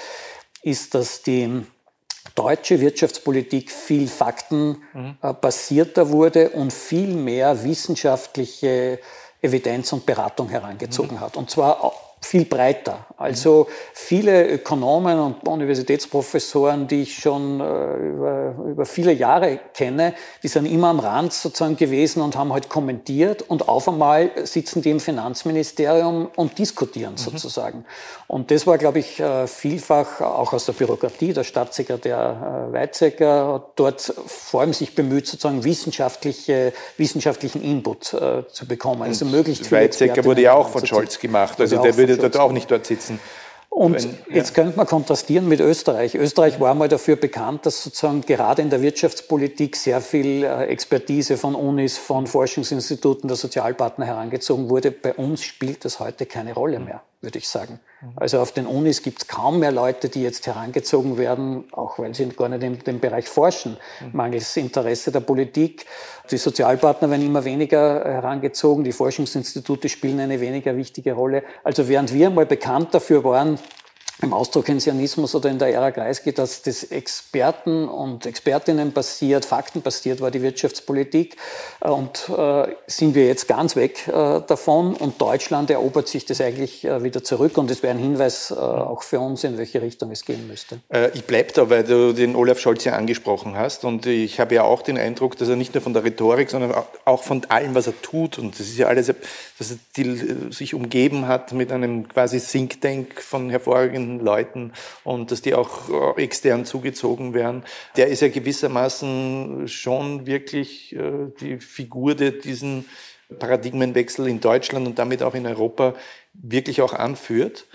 ist, dass die deutsche Wirtschaftspolitik viel faktenbasierter mhm. wurde und viel mehr wissenschaftliche Evidenz und Beratung herangezogen mhm. hat. Und zwar viel breiter. Also viele Ökonomen und Universitätsprofessoren, die ich schon äh, über, über, viele Jahre kenne, die sind immer am Rand sozusagen gewesen und haben halt kommentiert und auf einmal sitzen die im Finanzministerium und diskutieren mhm. sozusagen. Und das war, glaube ich, äh, vielfach auch aus der Bürokratie. Der Staatssekretär äh, Weizsäcker hat dort vor allem sich bemüht, sozusagen wissenschaftliche, wissenschaftlichen Input zu bekommen. Also möglichst viel Weizsäcker wurde ja auch von Scholz gemacht. Also der würde dort auch nicht dort sitzen. Und Wenn, ja. jetzt könnte man kontrastieren mit Österreich. Österreich war mal dafür bekannt, dass sozusagen gerade in der Wirtschaftspolitik sehr viel äh, Expertise von Unis, von Forschungsinstituten der Sozialpartner herangezogen wurde. Bei uns spielt das heute keine Rolle mehr. würde ich sagen. Also auf den Unis gibt es kaum mehr Leute, die jetzt herangezogen werden, auch weil sie gar nicht in dem Bereich forschen, mangels Interesse der Politik. Die Sozialpartner werden immer weniger herangezogen, die Forschungsinstitute spielen eine weniger wichtige Rolle. Also während wir mal bekannt dafür waren, im Austrokensianismus oder in der Ära Kreisky, dass das Experten und Expertinnen basiert, Fakten basiert war die Wirtschaftspolitik. Äh, und äh, sind wir jetzt ganz weg äh, davon. Und Deutschland erobert sich das eigentlich äh, wieder zurück. Und das wäre ein Hinweis äh, auch für uns, in welche Richtung es gehen müsste. Äh, ich bleibe da, weil du den Olaf Scholz ja angesprochen hast. Und ich habe ja auch den Eindruck, dass er nicht nur von der Rhetorik, sondern auch von allem, was er tut. Und das ist ja alles, dass er die, sich umgeben hat mit einem quasi Think Tank von hervorragenden kompetenten Leuten und dass die auch äh, extern zugezogen werden, der ist ja gewissermaßen schon wirklich äh, die Figur, der diesen Paradigmenwechsel in Deutschland und damit auch in Europa wirklich auch anführt.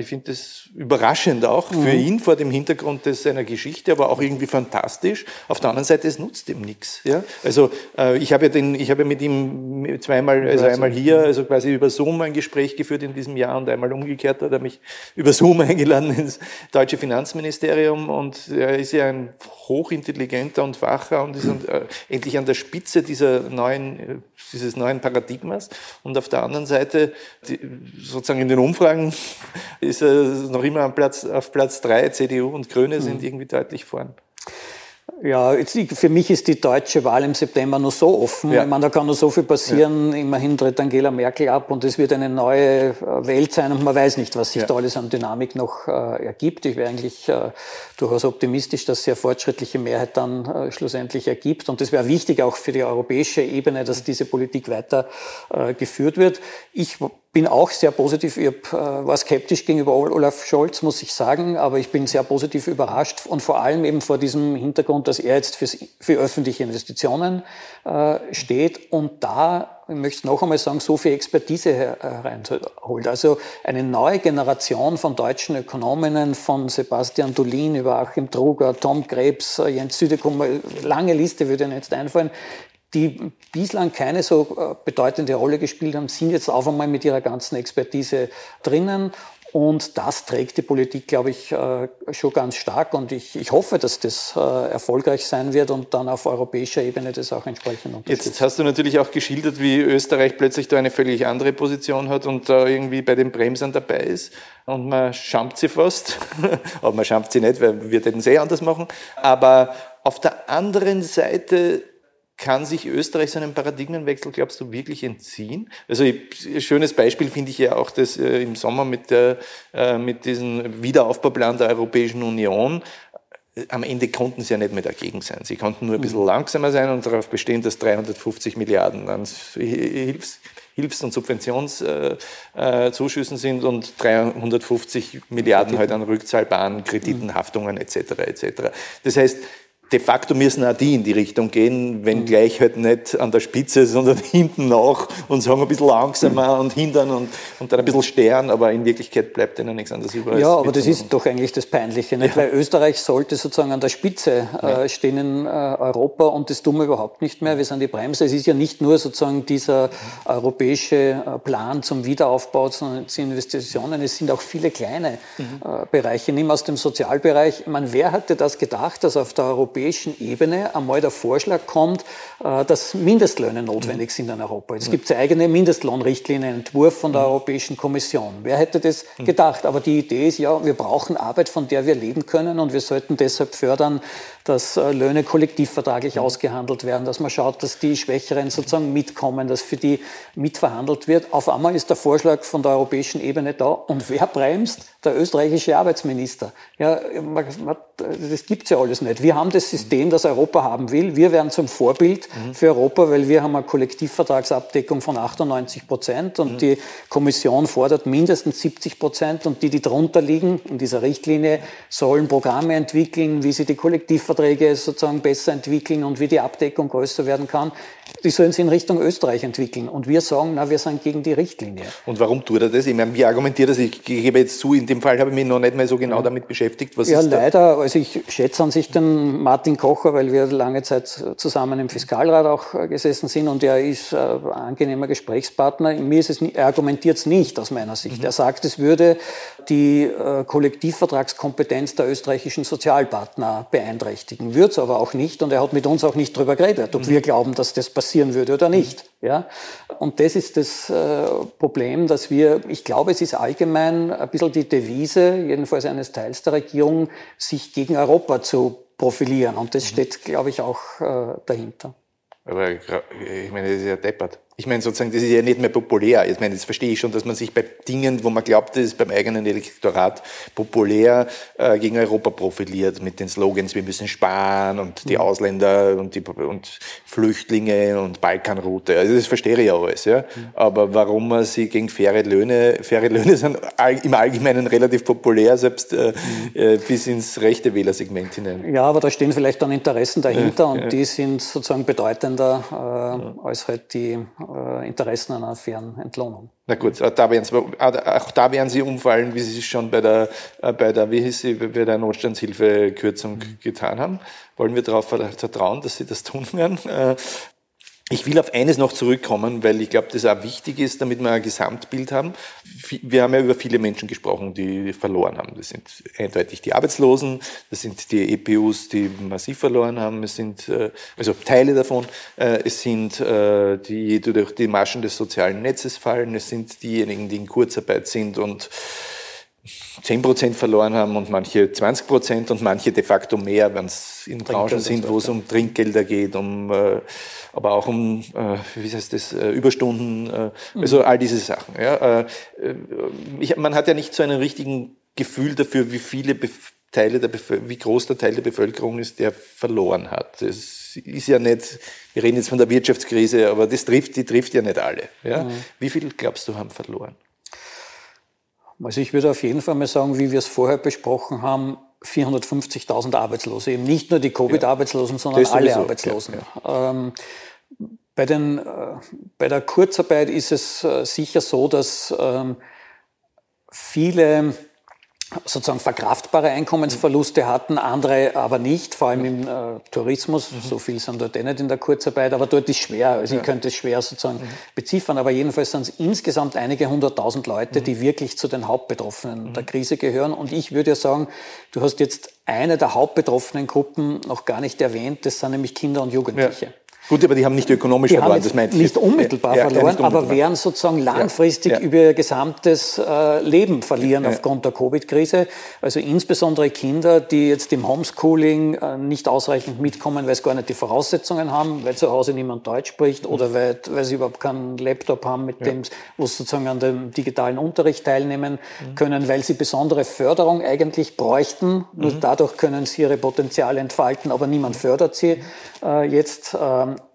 Ich finde das überraschend auch für mhm. ihn vor dem Hintergrund des, seiner Geschichte, aber auch irgendwie fantastisch. Auf der anderen Seite, es nutzt ihm nichts. Ja? Also äh, ich habe ja, den, ich habe ja mit ihm zweimal, also einmal hier, also quasi über Zoom ein Gespräch geführt in diesem Jahr und einmal umgekehrt hat er mich über Zoom eingeladen ins deutsche Finanzministerium und er ist ja ein hochintelligenter und wacher und ist mhm. endlich an der Spitze dieser neuen, äh, dieses neuen Paradigmas. Und auf der anderen Seite, die, sozusagen in den Umfragen, ist noch immer Platz, auf Platz drei. CDU und Grüne sind mhm. irgendwie deutlich vorn. Ja, jetzt, für mich ist die deutsche Wahl im September noch so offen. Ja. Ich meine, da kann noch so viel passieren. Ja. Immerhin tritt Angela Merkel ab und es wird eine neue äh, Welt sein und man weiß nicht, was sich ja. da alles an Dynamik noch äh, ergibt. Ich wäre eigentlich äh, durchaus optimistisch, dass sehr fortschrittliche Mehrheit dann äh, schlussendlich ergibt. Und das wäre wichtig auch für die europäische Ebene, dass diese Politik weiter äh, geführt wird. Ich bin auch sehr positiv, ich äh, war skeptisch gegenüber Olaf Scholz, muss ich sagen, aber ich bin sehr positiv überrascht und vor allem eben vor diesem Hintergrund, dass er jetzt fürs, für öffentliche Investitionen äh, steht und da, ich möchte noch einmal sagen, so viel Expertise hereinholt. Also eine neue Generation von deutschen Ökonominnen, von Sebastian Dolin über Achim Truger, Tom Krebs, Jens Südekum, lange Liste würde Ihnen jetzt einfallen, die bislang keine so äh, bedeutende Rolle gespielt haben, sind jetzt auf einmal mit ihrer ganzen Expertise drinnen. Und das trägt die Politik, glaube ich, äh, schon ganz stark. Und ich, ich hoffe, dass das äh, erfolgreich sein wird und dann auf europäischer Ebene das auch entsprechend unterstützt. Jetzt hast du natürlich auch geschildert, wie Österreich plötzlich da eine völlig andere Position hat und da irgendwie bei den Bremsern dabei ist. Und man schampft sie fast. Aber man schampft sie nicht, weil wir den eh anders machen. Aber auf der anderen Seite kann sich Österreich seinem Paradigmenwechsel, glaubst du, wirklich entziehen? Also ein schönes Beispiel finde ich ja auch das äh, im Sommer mit, der, äh, mit diesem Wiederaufbauplan der Europäischen Union. Äh, am Ende konnten sie ja nicht mehr dagegen sein. Sie konnten nur ein bisschen mhm. langsamer sein und darauf bestehen, dass 350 Milliarden an Hilfs, Hilfs- und Subventionszuschüssen äh, sind und 350 Milliarden halt an rückzahlbaren Krediten, mhm. Haftungen etc. etc. Das heißt, de facto müssen auch die in die Richtung gehen, wenn mhm. gleich halt nicht an der Spitze, sondern hinten nach und sagen ein bisschen langsamer mhm. und hindern und, und dann ein bisschen stern, aber in Wirklichkeit bleibt ihnen nichts anderes über. Ja, aber das ist doch eigentlich das Peinliche, nicht? Ja. weil Österreich sollte sozusagen an der Spitze äh, stehen in äh, Europa und das tun wir überhaupt nicht mehr. Wir sind die Bremse. Es ist ja nicht nur sozusagen dieser europäische äh, Plan zum Wiederaufbau, sondern zu Investitionen. Es sind auch viele kleine mhm. äh, Bereiche. Nimm aus dem Sozialbereich. Man, wer hatte das gedacht, dass auf der europäischen europäischen Ebene einmal der Vorschlag kommt, äh, dass Mindestlöhne notwendig sind in Europa. Es gibt eine eigene Mindestlohnrichtlinienentwurf von der Europäischen Kommission. Wer hätte das gedacht? Aber die Idee ist ja, wir brauchen Arbeit, von der wir leben können und wir sollten deshalb fördern, dass äh, Löhne kollektivvertraglich ausgehandelt werden, dass man schaut, dass die Schwächeren sozusagen mitkommen, dass für die mitverhandelt wird. Auf einmal ist der Vorschlag von der europäischen Ebene da und wer bremst? Der österreichische Arbeitsminister. Ja, das gibt's ja alles nicht. Wir haben das System, das Europa haben will. Wir werden zum Vorbild mhm. für Europa, weil wir haben eine Kollektivvertragsabdeckung von 98 Prozent und mhm. die Kommission fordert mindestens 70 Prozent und die, die drunter liegen in dieser Richtlinie, sollen Programme entwickeln, wie sie die Kollektivverträge Verträge sozusagen besser entwickeln und wie die Abdeckung größer werden kann, die sollen sich in Richtung Österreich entwickeln. Und wir sagen, na, wir sind gegen die Richtlinie. Und warum tut er das? Ich meine, wie argumentiert er das? Ich gebe jetzt zu, in dem Fall habe ich mich noch nicht mal so genau damit beschäftigt. Was ja, leider, also ich schätze an sich den Martin Kocher, weil wir lange Zeit zusammen im Fiskalrat auch äh, gesessen sind und er ist äh, ein angenehmer Gesprächspartner. Mir ist es, er argumentiert es nicht aus meiner Sicht. Mhm. Er sagt, es würde die äh, Kollektivvertragskompetenz der österreichischen Sozialpartner beeinträchtigen. Würde es aber auch nicht und er hat mit uns auch nicht darüber geredet, ob mhm. wir glauben, dass das passieren würde oder nicht. Ja? Und das ist das äh, Problem, dass wir, ich glaube, es ist allgemein ein bisschen die Devise, jedenfalls eines Teils der Regierung, sich gegen Europa zu profilieren. Und das mhm. steht, glaube ich, auch äh, dahinter. Aber ich meine, das ist ja deppert. Ich meine, sozusagen, das ist ja nicht mehr populär. Ich meine, das verstehe ich schon, dass man sich bei Dingen, wo man glaubt, das ist beim eigenen Elektorat populär, äh, gegen Europa profiliert mit den Slogans, wir müssen sparen und die mhm. Ausländer und, die, und Flüchtlinge und Balkanroute. Also das verstehe ich ja alles. Ja? Mhm. Aber warum man sie gegen faire Löhne, faire Löhne sind im Allgemeinen relativ populär, selbst äh, mhm. äh, bis ins rechte Wählersegment hinein. Ja, aber da stehen vielleicht dann Interessen dahinter ja, und ja. die sind sozusagen bedeutender äh, als halt die äh, Interessen einer fairen Entlohnung. Na gut, äh, da werden Sie, äh, auch da werden Sie umfallen, wie Sie es schon bei der, bei der, wie hieß sie, bei der Notstandshilfekürzung mhm. getan haben. Wollen wir darauf vertrauen, dass Sie das tun werden? Ich will auf eines noch zurückkommen, weil ich glaube, das auch wichtig ist, damit wir ein Gesamtbild haben. Wir haben ja über viele Menschen gesprochen, die verloren haben. Das sind eindeutig die Arbeitslosen, das sind die EPUs, die massiv verloren haben, es sind äh, also Teile davon, äh, es sind äh, die, die durch die Maschen des sozialen Netzes fallen, es sind diejenigen, die in Kurzarbeit sind und 10 Prozent verloren haben und manche 20 Prozent und manche de facto mehr, wenn es in Branchen sind, wo es um Trinkgelder geht, um, äh, aber auch um, äh, wie heißt das, äh, Überstunden, äh, mhm. also all diese Sachen. Ja. Äh, äh, ich, man hat ja nicht so einen richtigen Gefühl dafür, wie viele Bef Teile der wie groß der Teil der Bevölkerung ist, der verloren hat. Das ist ja nicht, wir reden jetzt von der Wirtschaftskrise, aber das trifft, die trifft ja nicht alle. Ja. Mhm. Wie viel glaubst du haben verloren? Also ich würde auf jeden Fall mal sagen, wie wir es vorher besprochen haben, 450.000 Arbeitslose, eben nicht nur die Covid-Arbeitslosen, sondern alle Arbeitslosen. Ähm, bei, den, äh, bei der Kurzarbeit ist es äh, sicher so, dass ähm, viele sozusagen verkraftbare Einkommensverluste hatten, andere aber nicht, vor allem im äh, Tourismus. Mhm. So viel sind dort eh nicht in der Kurzarbeit, aber dort ist schwer. Also ja. ich könnte es schwer sozusagen mhm. beziffern, aber jedenfalls sind es insgesamt einige hunderttausend Leute, mhm. die wirklich zu den Hauptbetroffenen mhm. der Krise gehören. Und ich würde ja sagen, du hast jetzt eine der hauptbetroffenen Gruppen noch gar nicht erwähnt, das sind nämlich Kinder und Jugendliche. Ja. Gut, aber die haben nicht ökonomisch die verloren, das meint Nicht unmittelbar ja, verloren, ja, nicht unmittelbar. aber werden sozusagen langfristig ja, über ihr gesamtes äh, Leben verlieren aufgrund der Covid-Krise. Also insbesondere Kinder, die jetzt im Homeschooling äh, nicht ausreichend mitkommen, weil sie gar nicht die Voraussetzungen haben, weil zu Hause niemand Deutsch spricht mhm. oder weil, weil sie überhaupt keinen Laptop haben, mit dem, wo sie sozusagen an dem digitalen Unterricht teilnehmen mhm. können, weil sie besondere Förderung eigentlich bräuchten. Nur mhm. dadurch können sie ihre Potenziale entfalten, aber niemand fördert sie äh, jetzt.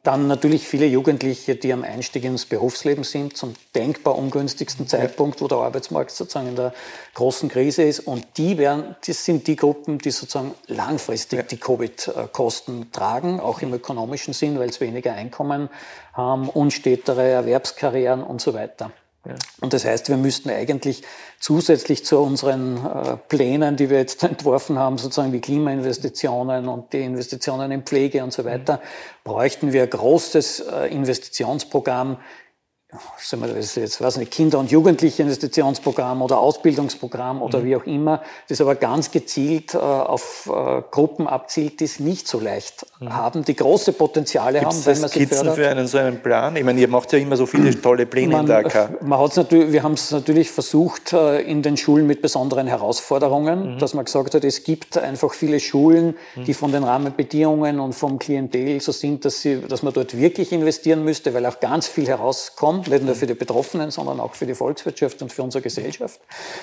Dann natürlich viele Jugendliche, die am Einstieg ins Berufsleben sind, zum denkbar ungünstigsten Zeitpunkt, wo der Arbeitsmarkt sozusagen in der großen Krise ist. Und die, werden, das sind die Gruppen, die sozusagen langfristig die Covid-Kosten tragen, auch im ökonomischen Sinn, weil sie weniger Einkommen haben, unstetere Erwerbskarrieren und so weiter. Und das heißt, wir müssten eigentlich zusätzlich zu unseren äh, Plänen, die wir jetzt entworfen haben, sozusagen die Klimainvestitionen und die Investitionen in Pflege und so weiter, bräuchten wir ein großes äh, Investitionsprogramm sagen wir das jetzt, weiß nicht, Kinder- und Jugendliche-Investitionsprogramm oder Ausbildungsprogramm oder mhm. wie auch immer, das aber ganz gezielt äh, auf äh, Gruppen abzielt, die es nicht so leicht mhm. haben, die große Potenziale Gibt's haben, wenn man sie Skizzen fördert. für einen so einen Plan? Ich meine, ihr macht ja immer so viele tolle Pläne man, in der AK. Man hat's natürlich, wir haben es natürlich versucht äh, in den Schulen mit besonderen Herausforderungen, mhm. dass man gesagt hat, es gibt einfach viele Schulen, die mhm. von den Rahmenbedingungen und vom Klientel so sind, dass, sie, dass man dort wirklich investieren müsste, weil auch ganz viel herauskommt nicht nur für die Betroffenen, sondern auch für die Volkswirtschaft und für unsere Gesellschaft.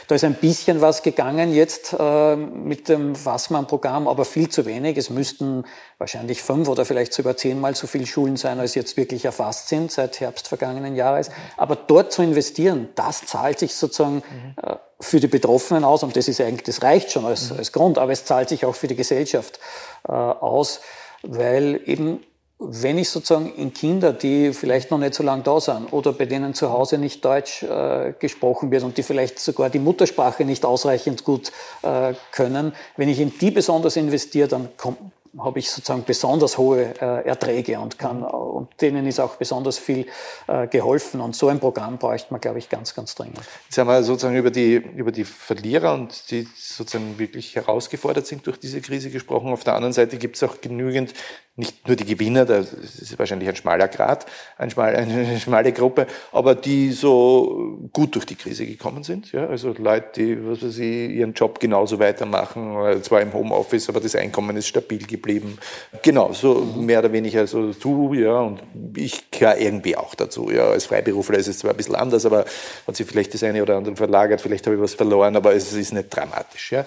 Da ist ein bisschen was gegangen jetzt äh, mit dem Fassmann-Programm, aber viel zu wenig. Es müssten wahrscheinlich fünf oder vielleicht sogar zehnmal so viele Schulen sein, als jetzt wirklich erfasst sind seit Herbst vergangenen Jahres. Aber dort zu investieren, das zahlt sich sozusagen äh, für die Betroffenen aus und das ist eigentlich, das reicht schon als, als Grund, aber es zahlt sich auch für die Gesellschaft äh, aus, weil eben wenn ich sozusagen in Kinder, die vielleicht noch nicht so lange da sind oder bei denen zu Hause nicht Deutsch äh, gesprochen wird und die vielleicht sogar die Muttersprache nicht ausreichend gut äh, können, wenn ich in die besonders investiere, dann kommt habe ich sozusagen besonders hohe äh, Erträge und kann und denen ist auch besonders viel äh, geholfen. Und so ein Programm bräuchte man, glaube ich, ganz, ganz dringend. Jetzt haben wir sozusagen über die, über die Verlierer und die sozusagen wirklich herausgefordert sind durch diese Krise gesprochen. Auf der anderen Seite gibt es auch genügend nicht nur die Gewinner, das ist wahrscheinlich ein schmaler Grad, ein schmal, eine schmale Gruppe, aber die so gut durch die Krise gekommen sind. Ja? Also Leute, die was weiß ich, ihren Job genauso weitermachen, zwar im Homeoffice, aber das Einkommen ist stabil geblieben. Genau, so mehr oder weniger so du, ja, und ich gehöre irgendwie auch dazu. Ja. Als Freiberufler ist es zwar ein bisschen anders, aber hat sich vielleicht das eine oder andere verlagert, vielleicht habe ich was verloren, aber es ist nicht dramatisch. Ja.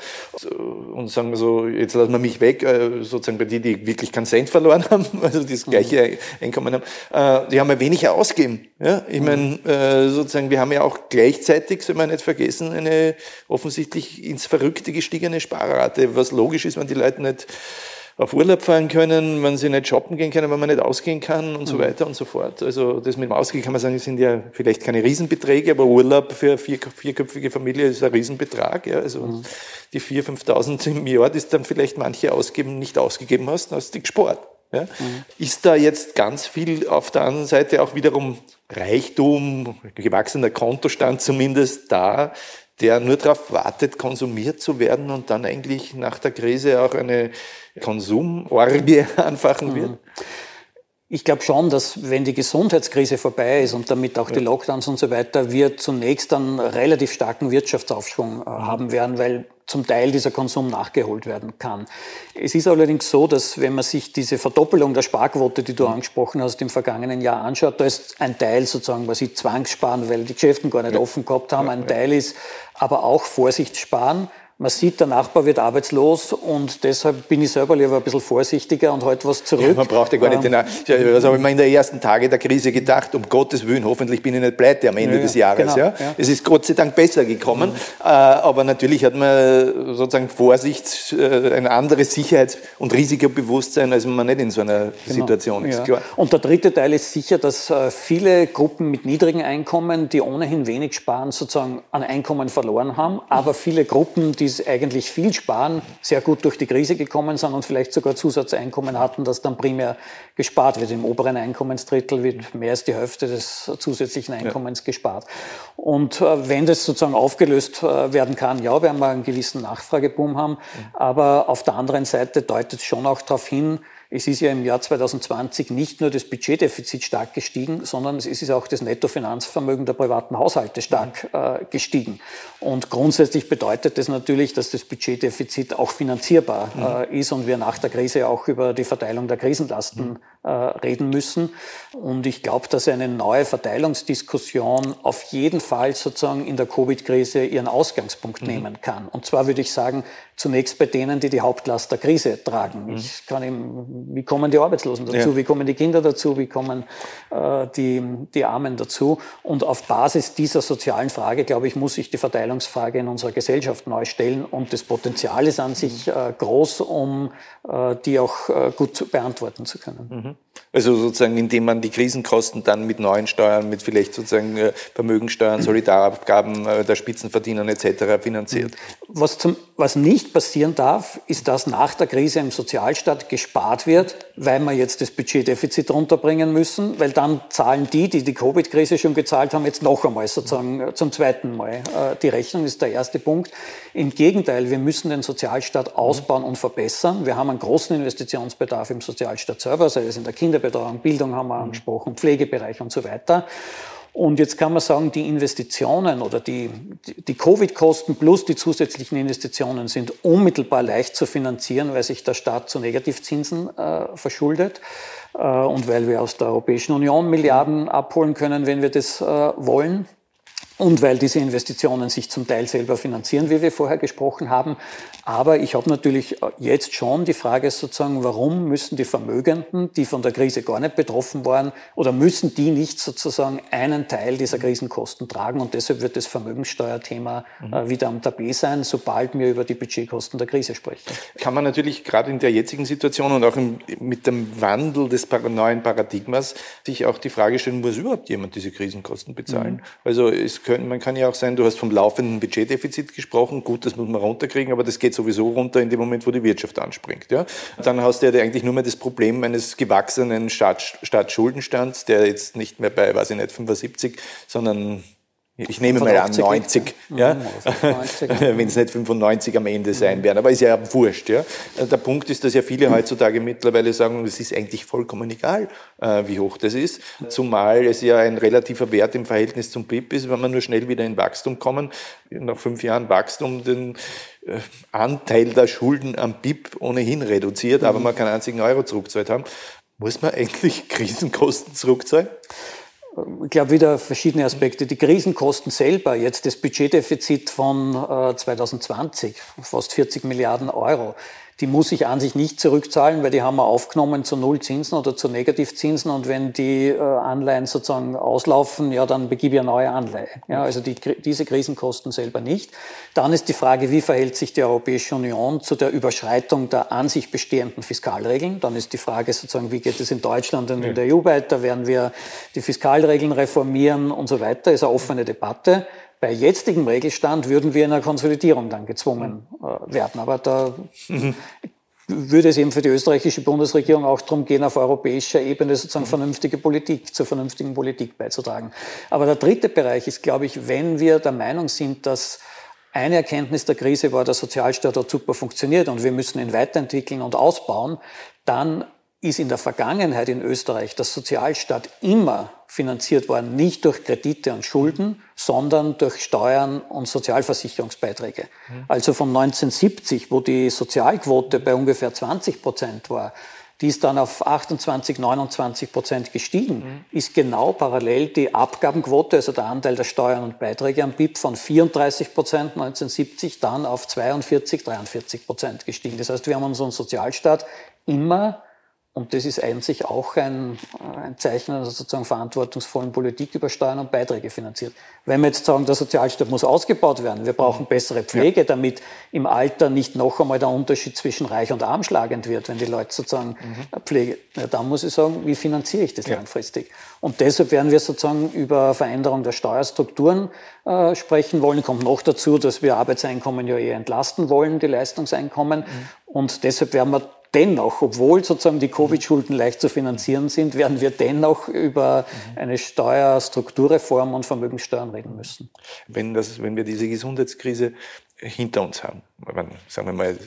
Und sagen wir so, jetzt lassen wir mich weg, äh, sozusagen bei denen, die wirklich keinen Cent verloren haben, also das gleiche Einkommen haben, äh, die haben ja weniger ausgegeben. Ja? Ich meine, äh, sozusagen, wir haben ja auch gleichzeitig, soll man nicht vergessen, eine offensichtlich ins Verrückte gestiegene Sparrate, was logisch ist, wenn die Leute nicht auf Urlaub fahren können, wenn sie nicht shoppen gehen können, wenn man nicht ausgehen kann und so mhm. weiter und so fort. Also das mit dem Ausgehen kann man sagen, sind ja vielleicht keine Riesenbeträge, aber Urlaub für eine vier, vierköpfige Familie ist ein Riesenbetrag. Ja. Also mhm. die 4.000, 5.000 im Jahr, die dann vielleicht manche ausgeben, nicht ausgegeben hast, hast du gespart. Ja? Mhm. Ist da jetzt ganz viel auf der anderen Seite auch wiederum Reichtum, gewachsener Kontostand zumindest da, der nur darauf wartet, konsumiert zu werden und dann eigentlich nach der Krise auch eine Konsumorgie anfachen wird? Ich glaube schon, dass wenn die Gesundheitskrise vorbei ist und damit auch die Lockdowns und so weiter, wir zunächst einen relativ starken Wirtschaftsaufschwung äh, haben werden, weil zum Teil dieser Konsum nachgeholt werden kann. Es ist allerdings so, dass wenn man sich diese Verdoppelung der Sparquote, die du angesprochen hast, im vergangenen Jahr anschaut, da ist ein Teil sozusagen, was ich Zwangssparen, weil die Geschäfte gar nicht offen gehabt haben, ein Teil ist aber auch Vorsichtssparen man sieht, der Nachbar wird arbeitslos und deshalb bin ich selber lieber ein bisschen vorsichtiger und heute was zurück. Ja, man braucht ja gar nicht ähm, den, was habe ich mir in den ersten Tagen der Krise gedacht, um Gottes Willen, hoffentlich bin ich nicht pleite am Ende ja, des Jahres. Genau, ja. ja. Es ist Gott sei Dank besser gekommen, mhm. aber natürlich hat man sozusagen Vorsicht, äh, ein anderes Sicherheits- und Risikobewusstsein, als man nicht in so einer genau, Situation ist. Klar. Und der dritte Teil ist sicher, dass äh, viele Gruppen mit niedrigen Einkommen, die ohnehin wenig sparen, sozusagen an Einkommen verloren haben, aber viele Gruppen, die die eigentlich viel sparen, sehr gut durch die Krise gekommen sind und vielleicht sogar Zusatzeinkommen hatten, das dann primär gespart wird. Im oberen Einkommensdrittel wird mehr als die Hälfte des zusätzlichen Einkommens ja. gespart. Und äh, wenn das sozusagen aufgelöst äh, werden kann, ja, werden wir einen gewissen Nachfrageboom haben. Mhm. Aber auf der anderen Seite deutet es schon auch darauf hin, es ist ja im Jahr 2020 nicht nur das Budgetdefizit stark gestiegen, sondern es ist auch das Nettofinanzvermögen der privaten Haushalte stark äh, gestiegen. Und grundsätzlich bedeutet das natürlich, dass das Budgetdefizit auch finanzierbar äh, ist und wir nach der Krise auch über die Verteilung der Krisenlasten äh, reden müssen. Und ich glaube, dass eine neue Verteilungsdiskussion auf jeden Fall sozusagen in der Covid-Krise ihren Ausgangspunkt mhm. nehmen kann. Und zwar würde ich sagen, zunächst bei denen, die die Hauptlast der Krise tragen. Mhm. Ich kann ihm, wie kommen die Arbeitslosen dazu? Ja. Wie kommen die Kinder dazu? Wie kommen äh, die, die Armen dazu? Und auf Basis dieser sozialen Frage, glaube ich, muss sich die Verteilungsfrage in unserer Gesellschaft neu stellen. Und das Potenzial ist an sich äh, groß, um äh, die auch äh, gut beantworten zu können. Mhm. Also sozusagen, indem man die Krisenkosten dann mit neuen Steuern, mit vielleicht sozusagen äh, Vermögensteuern, Solidarabgaben äh, der Spitzenverdienern etc. finanziert. Was, zum, was nicht passieren darf, ist, dass nach der Krise im Sozialstaat gespart wird, weil wir jetzt das Budgetdefizit runterbringen müssen, weil dann zahlen die, die die Covid-Krise schon gezahlt haben, jetzt noch einmal sozusagen äh, zum zweiten Mal. Die Rechnung ist der erste Punkt. Im Gegenteil, wir müssen den Sozialstaat ausbauen und verbessern. Wir haben einen großen Investitionsbedarf im Sozialstaat selber, sei es in der Kinderbetreuung, Bildung haben wir angesprochen, Pflegebereich und so weiter. Und jetzt kann man sagen, die Investitionen oder die, die Covid-Kosten plus die zusätzlichen Investitionen sind unmittelbar leicht zu finanzieren, weil sich der Staat zu Negativzinsen äh, verschuldet äh, und weil wir aus der Europäischen Union Milliarden abholen können, wenn wir das äh, wollen und weil diese Investitionen sich zum Teil selber finanzieren, wie wir vorher gesprochen haben. Aber ich habe natürlich jetzt schon die Frage sozusagen, warum müssen die Vermögenden, die von der Krise gar nicht betroffen waren, oder müssen die nicht sozusagen einen Teil dieser Krisenkosten tragen? Und deshalb wird das Vermögenssteuerthema mhm. wieder am Tapet sein, sobald wir über die Budgetkosten der Krise sprechen. Kann man natürlich gerade in der jetzigen Situation und auch im, mit dem Wandel des neuen Paradigmas sich auch die Frage stellen, muss überhaupt jemand diese Krisenkosten bezahlen? Mhm. Also es können, man kann ja auch sein, du hast vom laufenden Budgetdefizit gesprochen, gut, das muss man runterkriegen, aber das geht sowieso runter in dem Moment, wo die Wirtschaft anspringt. Ja? Dann hast du ja eigentlich nur mehr das Problem eines gewachsenen Staats Staatsschuldenstands, der jetzt nicht mehr bei, weiß ich nicht, 75, sondern ich nehme mal an 90, ja, mhm, wenn es nicht 95 am Ende sein werden, aber ist ja wurscht. Ja. Der Punkt ist, dass ja viele heutzutage mittlerweile sagen, es ist eigentlich vollkommen egal, äh, wie hoch das ist, zumal es ja ein relativer Wert im Verhältnis zum BIP ist, wenn man nur schnell wieder in Wachstum kommen, nach fünf Jahren Wachstum den äh, Anteil der Schulden am BIP ohnehin reduziert, aber mhm. man keinen einzigen Euro zurückzahlt haben. Muss man eigentlich Krisenkosten zurückzahlen? Ich glaube, wieder verschiedene Aspekte. Die Krisenkosten selber, jetzt das Budgetdefizit von 2020, äh, fast 40 Milliarden Euro, die muss ich an sich nicht zurückzahlen, weil die haben wir aufgenommen zu Nullzinsen oder zu Negativzinsen und wenn die äh, Anleihen sozusagen auslaufen, ja, dann begebe ich eine neue Anleihe. Ja, also die, diese Krisenkosten selber nicht. Dann ist die Frage, wie verhält sich die Europäische Union zu der Überschreitung der an sich bestehenden Fiskalregeln? Dann ist die Frage sozusagen, wie geht es in Deutschland und in der EU weiter? Werden wir die Fiskalregeln reformieren und so weiter? Ist eine offene Debatte. Bei jetzigem Regelstand würden wir in einer Konsolidierung dann gezwungen äh, werden. Aber da würde es eben für die österreichische Bundesregierung auch darum gehen, auf europäischer Ebene sozusagen vernünftige Politik, zur vernünftigen Politik beizutragen. Aber der dritte Bereich ist, glaube ich, wenn wir der Meinung sind, dass eine Erkenntnis der Krise war, der Sozialstaat hat super funktioniert und wir müssen ihn weiterentwickeln und ausbauen, dann ist in der Vergangenheit in Österreich der Sozialstaat immer finanziert worden, nicht durch Kredite und Schulden, sondern durch Steuern und Sozialversicherungsbeiträge. Mhm. Also von 1970, wo die Sozialquote bei ungefähr 20 Prozent war, die ist dann auf 28, 29 Prozent gestiegen, mhm. ist genau parallel die Abgabenquote, also der Anteil der Steuern und Beiträge am BIP von 34 Prozent 1970 dann auf 42, 43 Prozent gestiegen. Das heißt, wir haben unseren Sozialstaat immer und das ist eigentlich auch ein, ein Zeichen einer sozusagen verantwortungsvollen Politik über Steuern und Beiträge finanziert. Wenn wir jetzt sagen, der Sozialstaat muss ausgebaut werden, wir brauchen mhm. bessere Pflege, ja. damit im Alter nicht noch einmal der Unterschied zwischen Reich und Arm schlagend wird, wenn die Leute sozusagen mhm. Pflege, ja, dann muss ich sagen, wie finanziere ich das ja. langfristig? Und deshalb werden wir sozusagen über Veränderung der Steuerstrukturen äh, sprechen wollen. Kommt noch dazu, dass wir Arbeitseinkommen ja eher entlasten wollen, die Leistungseinkommen. Mhm. Und deshalb werden wir dennoch, obwohl sozusagen die Covid-Schulden leicht zu finanzieren sind, werden wir dennoch über eine Steuerstrukturreform und Vermögenssteuern reden müssen. Wenn, das, wenn wir diese Gesundheitskrise hinter uns haben, wenn, sagen wir mal,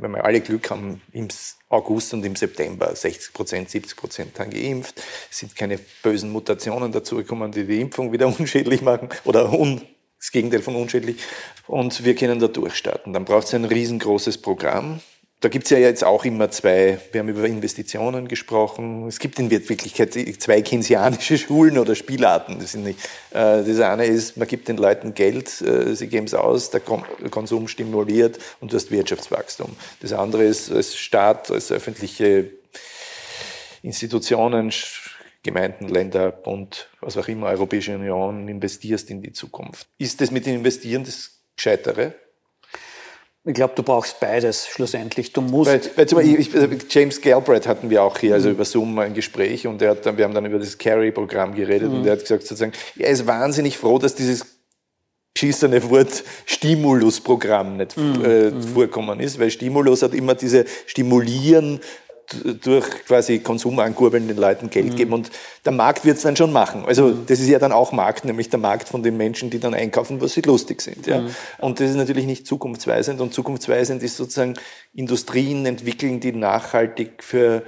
wenn wir alle Glück haben, im August und im September 60 Prozent, 70 Prozent dann geimpft, sind keine bösen Mutationen dazugekommen, die die Impfung wieder unschädlich machen oder un, das Gegenteil von unschädlich. Und wir können da durchstarten. Dann braucht es ein riesengroßes Programm da gibt es ja jetzt auch immer zwei, wir haben über Investitionen gesprochen. Es gibt in Wirklichkeit zwei keynesianische Schulen oder Spielarten. Das, nicht, äh, das eine ist, man gibt den Leuten Geld, äh, sie geben es aus, der Konsum stimuliert und du hast Wirtschaftswachstum. Das andere ist, als Staat, als öffentliche Institutionen, Gemeinden, Länder, Bund, was auch immer, Europäische Union, investierst in die Zukunft. Ist das mit dem Investieren das Gescheitere? Ich glaube, du brauchst beides schlussendlich. Du musst. Weil, weil zum Beispiel, ich, also James Galbraith hatten wir auch hier, also über Zoom ein Gespräch und hat dann, wir haben dann über das Carry-Programm geredet mhm. und er hat gesagt sozusagen, er ist wahnsinnig froh, dass dieses geschissene Wort Stimulusprogramm nicht mhm. äh, mhm. vorkommen ist, weil Stimulus hat immer diese Stimulieren durch quasi Konsum ankurbeln, den Leuten Geld mhm. geben und der Markt wird es dann schon machen. Also mhm. das ist ja dann auch Markt, nämlich der Markt von den Menschen, die dann einkaufen, was sie lustig sind. Ja? Mhm. Und das ist natürlich nicht zukunftsweisend und zukunftsweisend ist sozusagen Industrien entwickeln, die nachhaltig für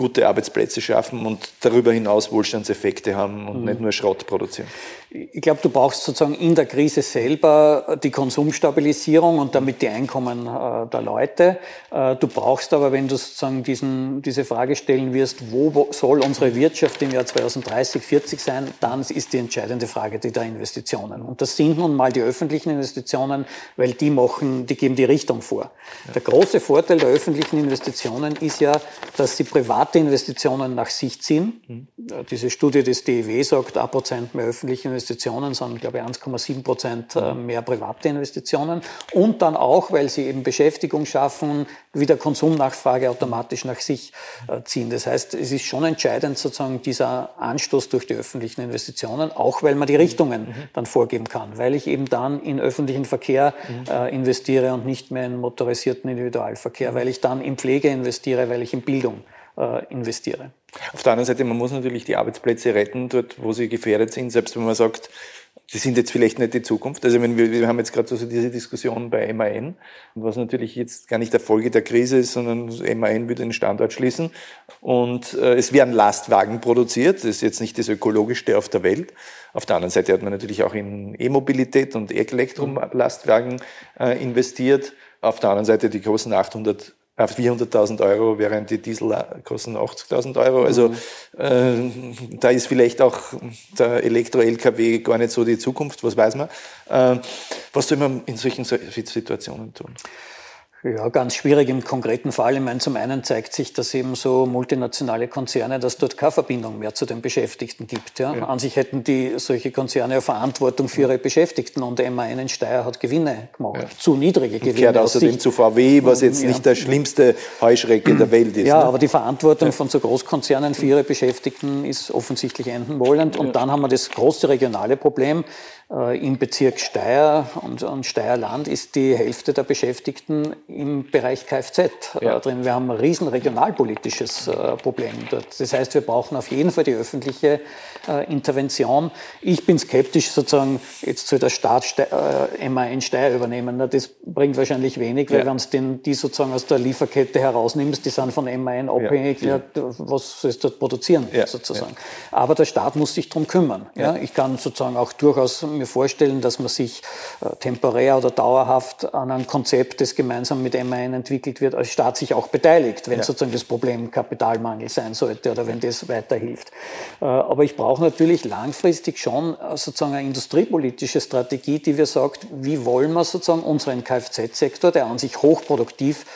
gute Arbeitsplätze schaffen und darüber hinaus Wohlstandseffekte haben und mhm. nicht nur Schrott produzieren. Ich glaube, du brauchst sozusagen in der Krise selber die Konsumstabilisierung und damit die Einkommen äh, der Leute. Äh, du brauchst aber, wenn du sozusagen diesen, diese Frage stellen wirst, wo soll unsere Wirtschaft im Jahr 2030, 40 sein, dann ist die entscheidende Frage die der Investitionen. Und das sind nun mal die öffentlichen Investitionen, weil die machen, die geben die Richtung vor. Ja. Der große Vorteil der öffentlichen Investitionen ist ja, dass sie privat private Investitionen nach sich ziehen. Mhm. Diese Studie des DEW sagt, ein Prozent mehr öffentliche Investitionen, sondern glaube ich 1,7 Prozent äh, mhm. mehr private Investitionen. Und dann auch, weil sie eben Beschäftigung schaffen, wieder Konsumnachfrage automatisch nach sich äh, ziehen. Das heißt, es ist schon entscheidend sozusagen dieser Anstoß durch die öffentlichen Investitionen, auch weil man die Richtungen mhm. dann vorgeben kann, weil ich eben dann in öffentlichen Verkehr mhm. äh, investiere und nicht mehr in motorisierten Individualverkehr, weil ich dann in Pflege investiere, weil ich in Bildung investiere. Auf der anderen Seite, man muss natürlich die Arbeitsplätze retten, dort, wo sie gefährdet sind, selbst wenn man sagt, die sind jetzt vielleicht nicht die Zukunft. Also wenn wir, wir haben jetzt gerade so diese Diskussion bei MAN, was natürlich jetzt gar nicht der Folge der Krise ist, sondern MAN würde den Standort schließen und äh, es werden Lastwagen produziert. Das ist jetzt nicht das ökologischste auf der Welt. Auf der anderen Seite hat man natürlich auch in E-Mobilität und Elektrolastwagen äh, investiert. Auf der anderen Seite die großen 800 auf 400.000 Euro, während die Diesel kosten 80.000 Euro. Also mhm. äh, da ist vielleicht auch der Elektro-LKW gar nicht so die Zukunft, was weiß man. Äh, was soll man in solchen Situationen tun? Ja, ganz schwierig im konkreten Fall. Ich meine, zum einen zeigt sich, dass eben so multinationale Konzerne, dass dort keine Verbindung mehr zu den Beschäftigten gibt. Ja. ja. An sich hätten die solche Konzerne ja Verantwortung für ihre Beschäftigten und MAN Steyr hat Gewinne gemacht. Ja. Zu niedrige Gewinne. Kehrt außerdem zu VW, was jetzt ja. nicht der schlimmste Heuschrecke der Welt ist. Ja, ne? aber die Verantwortung von so Großkonzernen für ihre Beschäftigten ist offensichtlich enden wollend. Und dann haben wir das große regionale Problem, Im Bezirk Steyr und, und Steyrland ist die Hälfte der Beschäftigten im Bereich Kfz äh, ja. drin. Wir haben ein riesen regionalpolitisches äh, Problem dort. Das heißt, wir brauchen auf jeden Fall die öffentliche Intervention. Ich bin skeptisch, sozusagen, jetzt soll der Staat Ste äh, MAN Steyr übernehmen. Das bringt wahrscheinlich wenig, weil ja. wenn du die sozusagen aus der Lieferkette herausnimmst, die sind von MAN abhängig, ja. was soll es dort produzieren, sozusagen. Aber der Staat muss sich darum kümmern. Ich kann sozusagen auch durchaus mir vorstellen, dass man sich äh, temporär oder dauerhaft an einem Konzept, das gemeinsam mit MAN entwickelt wird, als Staat sich auch beteiligt, wenn ja. sozusagen das Problem Kapitalmangel sein sollte oder wenn das weiterhilft. Äh, aber ich brauche natürlich langfristig schon äh, sozusagen eine industriepolitische Strategie, die wir sagt, wie wollen wir sozusagen unseren Kfz-Sektor, der an sich hochproduktiv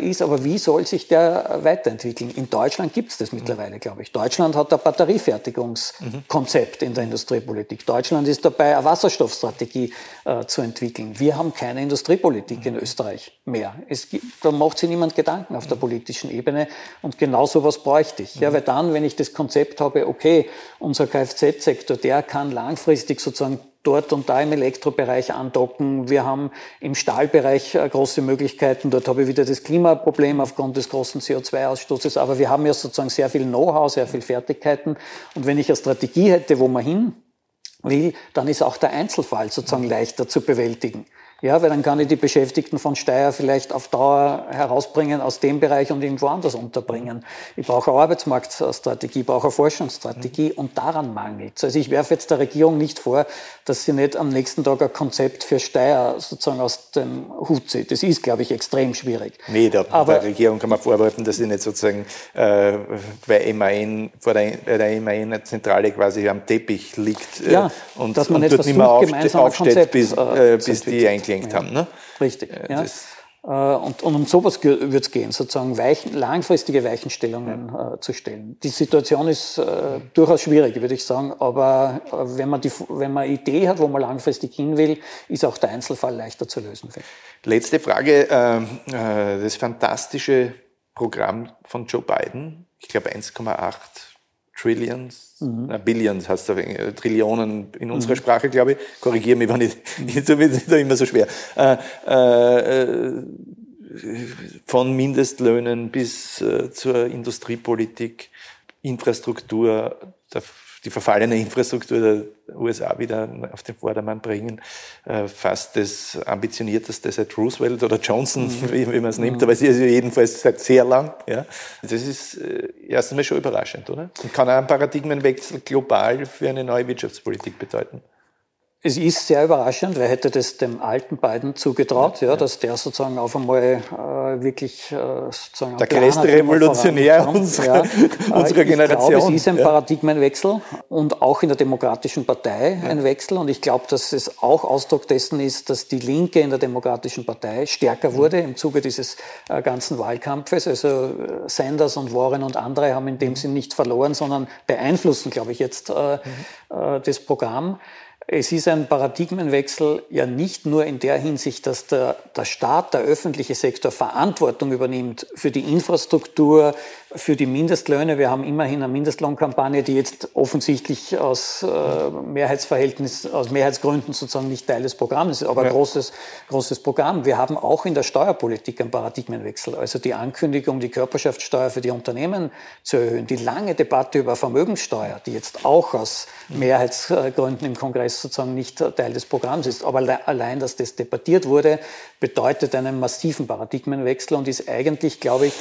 ist, aber wie soll sich der weiterentwickeln? In Deutschland gibt es das mittlerweile, glaube ich. Deutschland hat ein Batteriefertigungskonzept in der Industriepolitik. Deutschland ist dabei, Wasserstoffstrategie äh, zu entwickeln. Wir haben keine Industriepolitik in Österreich mehr. Es gibt, da macht sich niemand Gedanken auf der politischen Ebene und genau so was bräuchte ich. Ja, weil dann, wenn ich das Konzept habe, okay, unser Kfz-Sektor, der kann langfristig sozusagen dort und da im Elektrobereich andocken. Wir haben im Stahlbereich äh, große Möglichkeiten. Dort habe ich wieder das Klimaproblem aufgrund des großen CO2-Ausstoßes. Aber wir haben ja sozusagen sehr viel Know-how, sehr viel Fertigkeiten. Und wenn ich eine Strategie hätte, wo man hin will, dann ist auch der Einzelfall sozusagen leichter zu bewältigen. Ja, weil dann kann ich die Beschäftigten von Steyr vielleicht auf Dauer herausbringen aus dem Bereich und irgendwo anders unterbringen. Ich brauche eine Arbeitsmarktstrategie, ich brauche eine Forschungsstrategie mhm. und daran mangelt es. Also ich werfe jetzt der Regierung nicht vor, dass sie nicht am nächsten Tag ein Konzept für Steyr sozusagen aus dem Hut zieht. Das ist, glaube ich, extrem schwierig. Nee, der, Aber, der Regierung kann man vorwerfen, dass sie nicht sozusagen äh, bei MAN, vor der, der MAN-Zentrale quasi am Teppich liegt äh, ja, und, dass man und nicht dort nicht mehr aufsteht, aufsteht bis, äh, bis die eigentlich abgelenkt ja. haben. Ne? Richtig. Äh, ja. Äh, und, und, um sowas wird es gehen, sozusagen Weichen, langfristige Weichenstellungen ja. äh, zu stellen. Die Situation ist äh, durchaus schwierig, würde ich sagen, aber äh, wenn man, die, wenn man eine Idee hat, wo man langfristig hin will, ist auch der Einzelfall leichter zu lösen. Letzte Frage, ähm, äh, das fantastische Programm von Joe Biden, ich glaube 1,8 Trillions, mhm. na, Billions heißt es, äh, Trillionen in unserer mhm. Sprache, glaube ich. Korrigiere mich, wenn ich, so wird da immer so schwer. Äh, äh, von Mindestlöhnen bis äh, zur Industriepolitik, Infrastruktur, der die verfallene Infrastruktur der USA wieder auf den Vordermann bringen, äh, fast das ambitionierteste seit Roosevelt oder Johnson, mhm. wie, wie man es nimmt, mhm. aber es ist jedenfalls seit sehr lang. Ja. Das ist äh, erst einmal schon überraschend, oder? Und kann auch einen Paradigmenwechsel global für eine neue Wirtschaftspolitik bedeuten. Es ist sehr überraschend, wer hätte das dem alten beiden zugetraut, ja, dass der sozusagen auf einmal äh, wirklich äh, sozusagen der größte Revolutionär unserer, ja. unserer ich Generation. Glaube, es ist ein Paradigmenwechsel und auch in der Demokratischen Partei ja. ein Wechsel. Und ich glaube, dass es auch Ausdruck dessen ist, dass die Linke in der Demokratischen Partei stärker wurde im Zuge dieses äh, ganzen Wahlkampfes. Also äh, Sanders und Warren und andere haben in dem Sinn nicht verloren, sondern beeinflussen, glaube ich, jetzt äh, mhm. das Programm. Es ist ein Paradigmenwechsel ja nicht nur in der Hinsicht, dass der, der Staat, der öffentliche Sektor Verantwortung übernimmt für die Infrastruktur, für die Mindestlöhne. Wir haben immerhin eine Mindestlohnkampagne, die jetzt offensichtlich aus äh, Mehrheitsverhältnis, aus Mehrheitsgründen sozusagen nicht Teil des Programms ist, aber ja. großes, großes Programm. Wir haben auch in der Steuerpolitik einen Paradigmenwechsel. Also die Ankündigung, die Körperschaftssteuer für die Unternehmen zu erhöhen, die lange Debatte über Vermögenssteuer, die jetzt auch aus Mehrheitsgründen im Kongress sozusagen nicht Teil des Programms ist. Aber allein, dass das debattiert wurde, bedeutet einen massiven Paradigmenwechsel und ist eigentlich, glaube ich,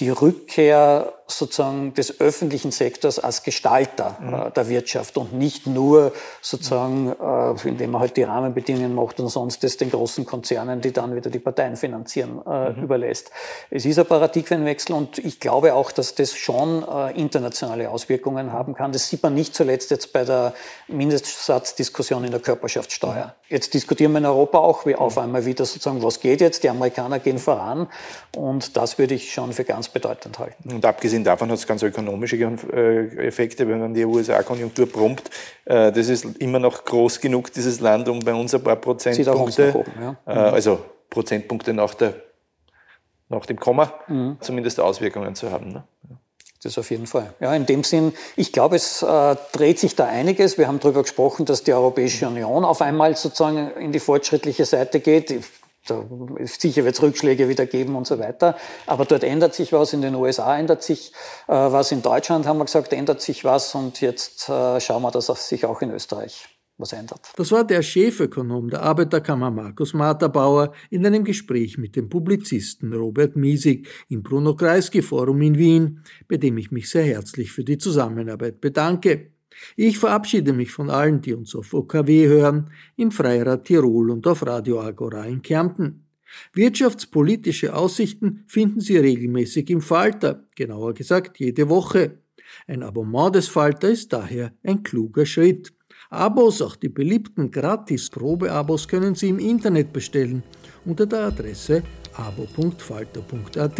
die Rückkehr sozusagen des öffentlichen Sektors als Gestalter mhm. äh, der Wirtschaft und nicht nur sozusagen, äh, indem man halt die Rahmenbedingungen macht und sonst das den großen Konzernen, die dann wieder die Parteien finanzieren, äh, mhm. überlässt. Es ist ein Paradigmenwechsel und ich glaube auch, dass das schon äh, internationale Auswirkungen haben kann. Das sieht man nicht zuletzt jetzt bei der Mindestsatzdiskussion in der Körperschaftssteuer. Mhm. Jetzt diskutieren wir in Europa auch wie auf einmal wieder sozusagen, was geht jetzt? Die Amerikaner gehen voran und das würde ich schon für ganz bedeutend halten. Und abgesehen davon hat es ganz ökonomische äh, Effekte, wenn man die USA-Konjunktur prompt. Äh, das ist immer noch groß genug, dieses Land, um bei uns ein paar Prozentpunkte, oben, ja. Äh, also Prozentpunkte nach, der, nach dem Komma, mhm. zumindest Auswirkungen zu haben. Ne? Das auf jeden Fall. Ja, in dem Sinn, ich glaube, es äh, dreht sich da einiges. Wir haben darüber gesprochen, dass die Europäische Union auf einmal sozusagen in die fortschrittliche Seite geht. Da sicher wird es Rückschläge wieder geben und so weiter. Aber dort ändert sich was. In den USA ändert sich äh, was. In Deutschland haben wir gesagt, ändert sich was. Und jetzt äh, schauen wir, dass sich auch in Österreich was ändert. Das war der Chefökonom der Arbeiterkammer Markus Materbauer in einem Gespräch mit dem Publizisten Robert Miesig im Bruno Kreisky Forum in Wien, bei dem ich mich sehr herzlich für die Zusammenarbeit bedanke. Ich verabschiede mich von allen, die uns auf OKW hören, in Freirad Tirol und auf Radio Agora in Kärnten. Wirtschaftspolitische Aussichten finden Sie regelmäßig im Falter, genauer gesagt jede Woche. Ein Abonnement des Falter ist daher ein kluger Schritt. Abos, auch die beliebten Gratis-Probeabos, können Sie im Internet bestellen unter der Adresse abo.falter.at.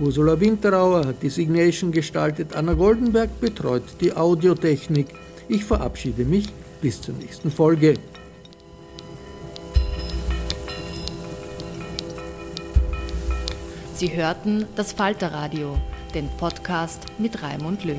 Ursula Winterauer hat die Signation gestaltet, Anna Goldenberg betreut die Audiotechnik. Ich verabschiede mich bis zur nächsten Folge. Sie hörten das Falterradio, den Podcast mit Raimund Löw.